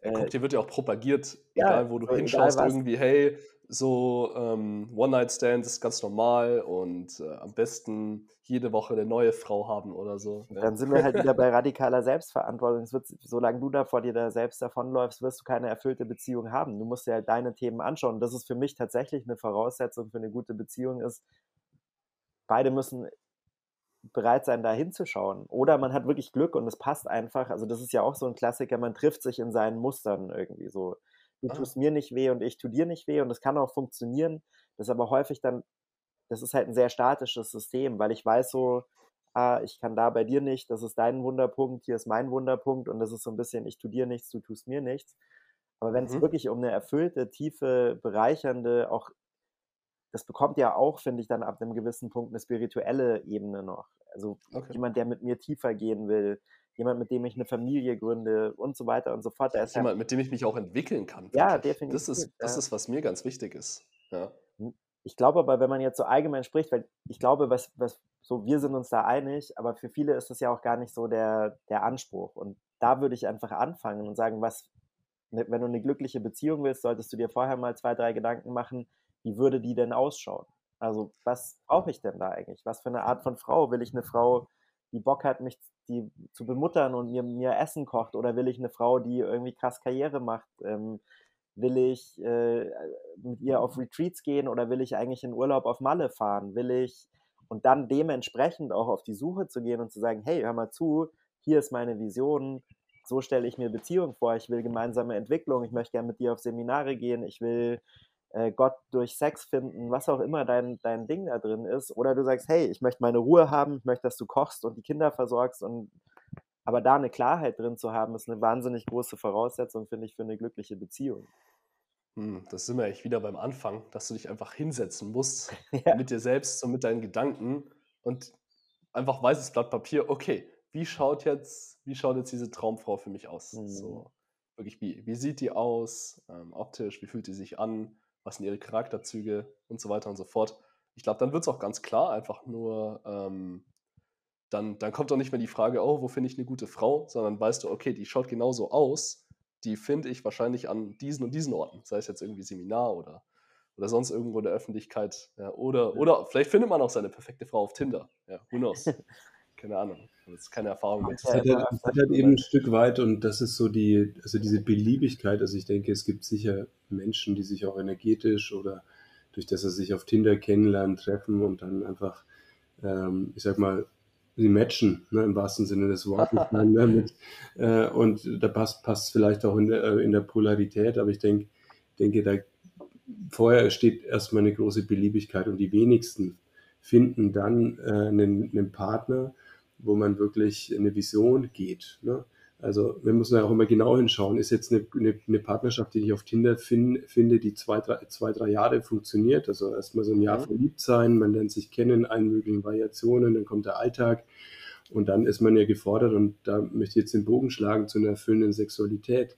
Ja, guck, dir wird ja auch propagiert, ja, egal wo du so hinschaust, irgendwie, hey, so ähm, One-Night-Stand ist ganz normal und äh, am besten jede Woche eine neue Frau haben oder so. Ja. Dann sind wir halt wieder bei radikaler Selbstverantwortung. Wird, solange du da vor dir da selbst davonläufst, wirst du keine erfüllte Beziehung haben. Du musst dir halt deine Themen anschauen. Das ist für mich tatsächlich eine Voraussetzung für eine gute Beziehung ist, beide müssen bereit sein, da hinzuschauen. Oder man hat wirklich Glück und es passt einfach. Also das ist ja auch so ein Klassiker, man trifft sich in seinen Mustern irgendwie so. Du ah. tust mir nicht weh und ich tu dir nicht weh und das kann auch funktionieren. Das ist aber häufig dann, das ist halt ein sehr statisches System, weil ich weiß so, ah, ich kann da bei dir nicht, das ist dein Wunderpunkt, hier ist mein Wunderpunkt und das ist so ein bisschen, ich tu dir nichts, du tust mir nichts. Aber wenn es mhm. wirklich um eine erfüllte, tiefe, bereichernde, auch das bekommt ja auch, finde ich, dann ab einem gewissen Punkt eine spirituelle Ebene noch. Also okay. jemand, der mit mir tiefer gehen will, jemand, mit dem ich eine Familie gründe und so weiter und so fort. Da ist jemand, ja, mit dem ich mich auch entwickeln kann. Ja, definitiv. Das ist, das ist, was mir ganz wichtig ist. Ja. Hm, ich glaube aber, wenn man jetzt so allgemein spricht, weil ich glaube, was, was so, wir sind uns da einig, aber für viele ist das ja auch gar nicht so der, der Anspruch. Und da würde ich einfach anfangen und sagen, was, ne, wenn du eine glückliche Beziehung willst, solltest du dir vorher mal zwei, drei Gedanken machen, wie würde die denn ausschauen? Also was brauche ich denn da eigentlich? Was für eine Art von Frau? Will ich eine Frau, die Bock hat, mich die zu bemuttern und mir, mir Essen kocht? Oder will ich eine Frau, die irgendwie krass Karriere macht? Ähm, will ich äh, mit ihr auf Retreats gehen oder will ich eigentlich in Urlaub auf Malle fahren? Will ich und dann dementsprechend auch auf die Suche zu gehen und zu sagen, hey, hör mal zu, hier ist meine Vision, so stelle ich mir Beziehung vor, ich will gemeinsame Entwicklung, ich möchte gerne mit dir auf Seminare gehen, ich will äh, Gott durch Sex finden, was auch immer dein, dein Ding da drin ist. Oder du sagst, hey, ich möchte meine Ruhe haben, ich möchte, dass du kochst und die Kinder versorgst. Und aber da eine Klarheit drin zu haben, ist eine wahnsinnig große Voraussetzung, finde ich, für eine glückliche Beziehung. Hm, das sind wir echt wieder beim Anfang, dass du dich einfach hinsetzen musst [laughs] ja. mit dir selbst und mit deinen Gedanken und einfach weißes Blatt Papier, okay, wie schaut jetzt, wie schaut jetzt diese Traumfrau für mich aus? Mhm. So, wirklich, wie, wie sieht die aus, ähm, optisch, wie fühlt die sich an? Was sind ihre Charakterzüge und so weiter und so fort. Ich glaube, dann wird es auch ganz klar, einfach nur, ähm, dann, dann kommt doch nicht mehr die Frage, oh, wo finde ich eine gute Frau, sondern weißt du, okay, die schaut genauso aus, die finde ich wahrscheinlich an diesen und diesen Orten, sei es jetzt irgendwie Seminar oder, oder sonst irgendwo in der Öffentlichkeit. Ja, oder, oder vielleicht findet man auch seine perfekte Frau auf Tinder. Ja, who knows? [laughs] keine Ahnung. Das ist keine Erfahrung. Das hat, halt, das hat halt eben ein Stück weit und das ist so die, also diese Beliebigkeit. Also ich denke, es gibt sicher Menschen, die sich auch energetisch oder durch das sie sich auf Tinder kennenlernen, treffen und dann einfach, ähm, ich sag mal, sie matchen, ne, im wahrsten Sinne des Wortes. [laughs] mit, äh, und da passt, passt vielleicht auch in der, äh, in der Polarität, aber ich denk, denke, da vorher steht erstmal eine große Beliebigkeit und die wenigsten finden dann äh, einen, einen Partner, wo man wirklich eine Vision geht. Ne? Also wir müssen ja auch immer genau hinschauen, ist jetzt eine, eine, eine Partnerschaft, die ich auf Tinder fin, finde, die zwei drei, zwei, drei Jahre funktioniert. Also erstmal so ein Jahr mhm. verliebt sein, man lernt sich kennen, allen möglichen Variationen, dann kommt der Alltag und dann ist man ja gefordert und da möchte ich jetzt den Bogen schlagen zu einer erfüllenden Sexualität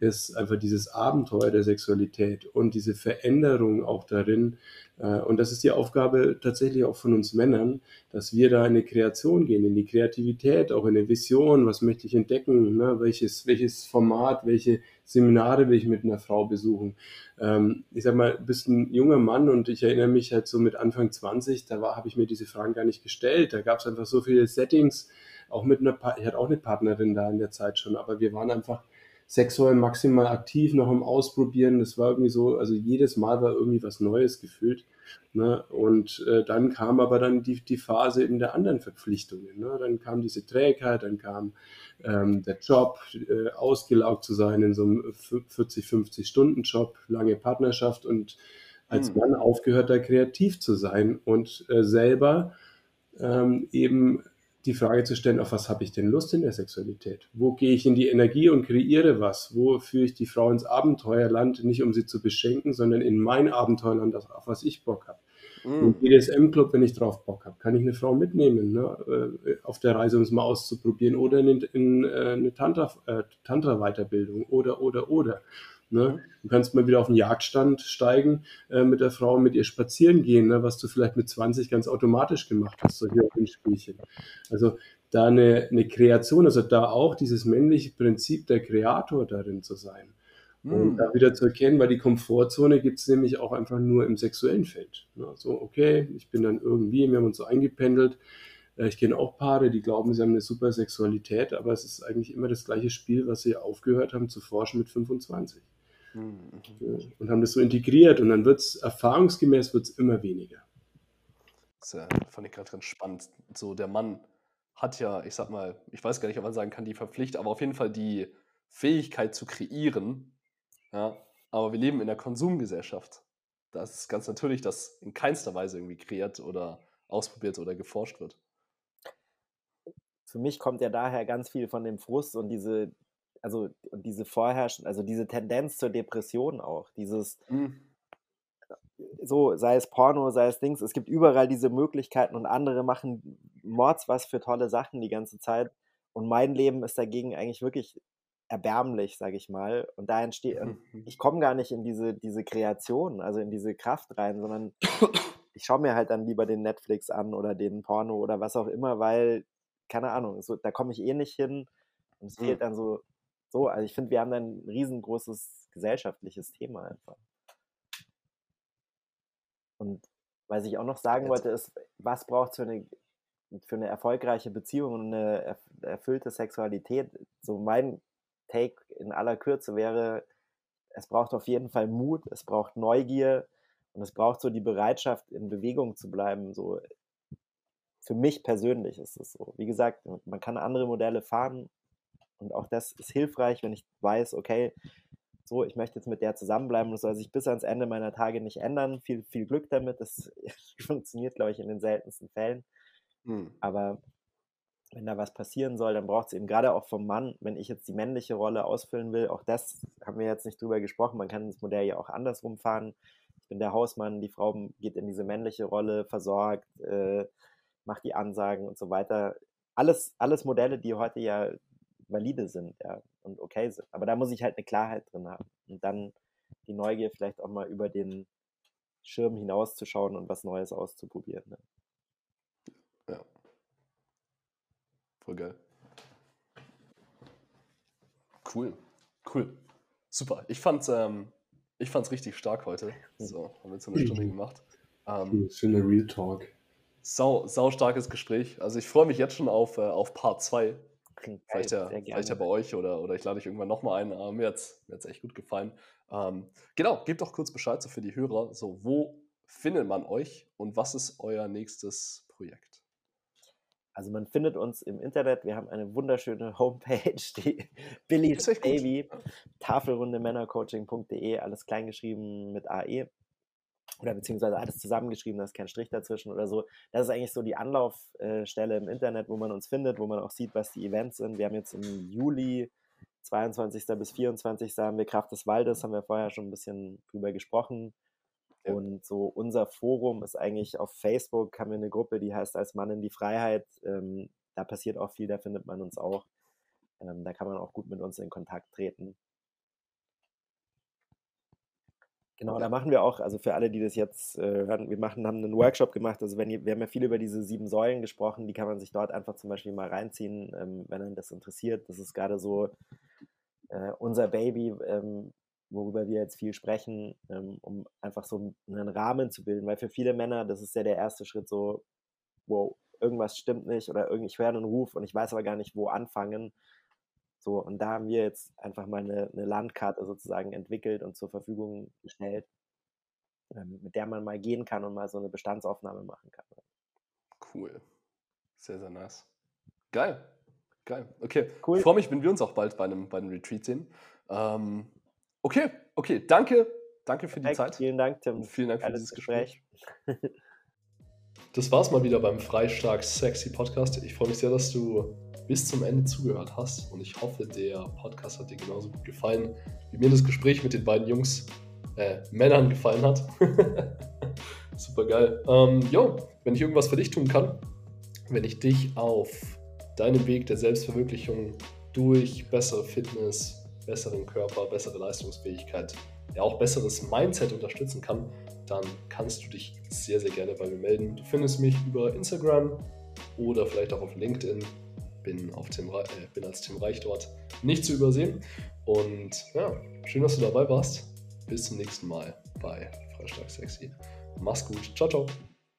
ist einfach dieses Abenteuer der Sexualität und diese Veränderung auch darin. Äh, und das ist die Aufgabe tatsächlich auch von uns Männern, dass wir da in die Kreation gehen, in die Kreativität, auch in eine Vision, was möchte ich entdecken, ne? welches, welches Format, welche Seminare will ich mit einer Frau besuchen. Ähm, ich sag mal, du bist ein junger Mann und ich erinnere mich halt so mit Anfang 20, da habe ich mir diese Fragen gar nicht gestellt. Da gab es einfach so viele Settings, auch mit einer, pa ich hatte auch eine Partnerin da in der Zeit schon, aber wir waren einfach sexuell maximal aktiv, noch im Ausprobieren. Das war irgendwie so, also jedes Mal war irgendwie was Neues gefühlt. Ne? Und äh, dann kam aber dann die, die Phase eben der anderen Verpflichtungen. Ne? Dann kam diese Trägheit, dann kam ähm, der Job, äh, ausgelaugt zu sein in so einem 40, 50 Stunden Job, lange Partnerschaft und als mhm. Mann aufgehört, da kreativ zu sein und äh, selber ähm, eben die Frage zu stellen, auf was habe ich denn Lust in der Sexualität? Wo gehe ich in die Energie und kreiere was? Wo führe ich die Frau ins Abenteuerland, nicht um sie zu beschenken, sondern in mein Abenteuerland, auf was ich Bock habe? Mm. Im BDSM-Club, wenn ich drauf Bock habe, kann ich eine Frau mitnehmen, ne? Äh, auf der Reise, um es mal auszuprobieren, oder in, in, in äh, eine Tantra-Weiterbildung, äh, oder, oder, oder. Ne? Du kannst mal wieder auf den Jagdstand steigen, äh, mit der Frau, mit ihr spazieren gehen, ne? was du vielleicht mit 20 ganz automatisch gemacht hast, solche Spielchen. Also da eine, eine Kreation, also da auch dieses männliche Prinzip der Kreator darin zu sein. Und mm. da wieder zu erkennen, weil die Komfortzone gibt es nämlich auch einfach nur im sexuellen Feld. Ne? So, okay, ich bin dann irgendwie, wir haben uns so eingependelt. Äh, ich kenne auch Paare, die glauben, sie haben eine super Sexualität, aber es ist eigentlich immer das gleiche Spiel, was sie aufgehört haben zu forschen mit 25. Mhm. Und haben das so integriert und dann wird es erfahrungsgemäß wird's immer weniger. Das äh, fand ich gerade ganz spannend. So, der Mann hat ja, ich sag mal, ich weiß gar nicht, ob man sagen kann, die Verpflichtung, aber auf jeden Fall die Fähigkeit zu kreieren. Ja, aber wir leben in der Konsumgesellschaft. Das ist ganz natürlich, dass in keinster Weise irgendwie kreiert oder ausprobiert oder geforscht wird. Für mich kommt ja daher ganz viel von dem Frust und diese, also diese vorherrschen, also diese Tendenz zur Depression auch, dieses mhm. so, sei es Porno, sei es Dings, es gibt überall diese Möglichkeiten und andere machen Mords was für tolle Sachen die ganze Zeit und mein Leben ist dagegen eigentlich wirklich erbärmlich, sage ich mal. Und da entsteht, mhm. ich komme gar nicht in diese, diese Kreation, also in diese Kraft rein, sondern [coughs] ich schaue mir halt dann lieber den Netflix an oder den Porno oder was auch immer, weil, keine Ahnung, so, da komme ich eh nicht hin. Und es mhm. fehlt dann so so, also ich finde, wir haben ein riesengroßes gesellschaftliches Thema einfach. Und was ich auch noch sagen Jetzt. wollte, ist, was braucht es für eine, für eine erfolgreiche Beziehung und eine erfüllte Sexualität? So mein Take in aller Kürze wäre, es braucht auf jeden Fall Mut, es braucht Neugier und es braucht so die Bereitschaft, in Bewegung zu bleiben. So für mich persönlich ist es so. Wie gesagt, man kann andere Modelle fahren, und auch das ist hilfreich, wenn ich weiß, okay, so, ich möchte jetzt mit der zusammenbleiben es soll sich bis ans Ende meiner Tage nicht ändern. Viel, viel Glück damit. Das [laughs] funktioniert, glaube ich, in den seltensten Fällen. Hm. Aber wenn da was passieren soll, dann braucht es eben gerade auch vom Mann, wenn ich jetzt die männliche Rolle ausfüllen will, auch das haben wir jetzt nicht drüber gesprochen, man kann das Modell ja auch andersrum fahren. Ich bin der Hausmann, die Frau geht in diese männliche Rolle, versorgt, äh, macht die Ansagen und so weiter. Alles, alles Modelle, die heute ja valide sind, ja, und okay sind. Aber da muss ich halt eine Klarheit drin haben. Und dann die Neugier vielleicht auch mal über den Schirm hinauszuschauen und was Neues auszuprobieren. Ne? Ja. Voll geil. Cool. Cool. Super. Ich fand's, ähm, ich fand's richtig stark heute. So, haben wir jetzt eine Stunde gemacht. Ähm, Schöner Real Talk. Sau, sau starkes Gespräch. Also ich freue mich jetzt schon auf, äh, auf Part 2. Klingt vielleicht, ja, vielleicht ja bei euch oder, oder ich lade euch irgendwann nochmal ein. Äh, mir hat es echt gut gefallen. Ähm, genau, gebt doch kurz Bescheid so für die Hörer, so wo findet man euch und was ist euer nächstes Projekt? Also man findet uns im Internet. Wir haben eine wunderschöne Homepage, [laughs] die Billy's Baby, tafelrundemännercoaching.de, alles kleingeschrieben mit AE oder beziehungsweise alles zusammengeschrieben, da ist kein Strich dazwischen oder so. Das ist eigentlich so die Anlaufstelle im Internet, wo man uns findet, wo man auch sieht, was die Events sind. Wir haben jetzt im Juli 22. bis 24. haben wir Kraft des Waldes, haben wir vorher schon ein bisschen drüber gesprochen. Ja. Und so unser Forum ist eigentlich auf Facebook, haben wir eine Gruppe, die heißt als Mann in die Freiheit. Ähm, da passiert auch viel, da findet man uns auch. Ähm, da kann man auch gut mit uns in Kontakt treten. Genau, da machen wir auch, also für alle, die das jetzt äh, hören, wir machen, haben einen Workshop gemacht. Also wenn ihr, wir haben ja viel über diese sieben Säulen gesprochen, die kann man sich dort einfach zum Beispiel mal reinziehen, ähm, wenn einen das interessiert. Das ist gerade so äh, unser Baby, ähm, worüber wir jetzt viel sprechen, ähm, um einfach so einen Rahmen zu bilden. Weil für viele Männer, das ist ja der erste Schritt, so, wow, irgendwas stimmt nicht oder ich höre einen Ruf und ich weiß aber gar nicht, wo anfangen. So, und da haben wir jetzt einfach mal eine, eine Landkarte sozusagen entwickelt und zur Verfügung gestellt, ähm, mit der man mal gehen kann und mal so eine Bestandsaufnahme machen kann. Cool. Sehr, sehr nice. Geil. Geil. Okay. Cool. Ich freue mich, wenn wir uns auch bald bei einem, bei einem Retreat sehen. Ähm, okay, okay. Danke. Danke für Perfekt. die Zeit. Vielen Dank, Tim. Und vielen Dank für dieses Gespräch. Gespräch. das war's mal wieder beim Freistark Sexy Podcast. Ich freue mich sehr, dass du bis zum Ende zugehört hast und ich hoffe, der Podcast hat dir genauso gut gefallen, wie mir das Gespräch mit den beiden Jungs, äh, Männern gefallen hat. [laughs] Super geil. Ähm, jo, wenn ich irgendwas für dich tun kann, wenn ich dich auf deinem Weg der Selbstverwirklichung durch bessere Fitness, besseren Körper, bessere Leistungsfähigkeit, ja auch besseres Mindset unterstützen kann, dann kannst du dich sehr, sehr gerne bei mir melden. Du findest mich über Instagram oder vielleicht auch auf LinkedIn bin, auf Tim, äh, bin als Tim Reich dort nicht zu übersehen. Und ja, schön, dass du dabei warst. Bis zum nächsten Mal bei Freistark Sexy. Mach's gut. Ciao, ciao.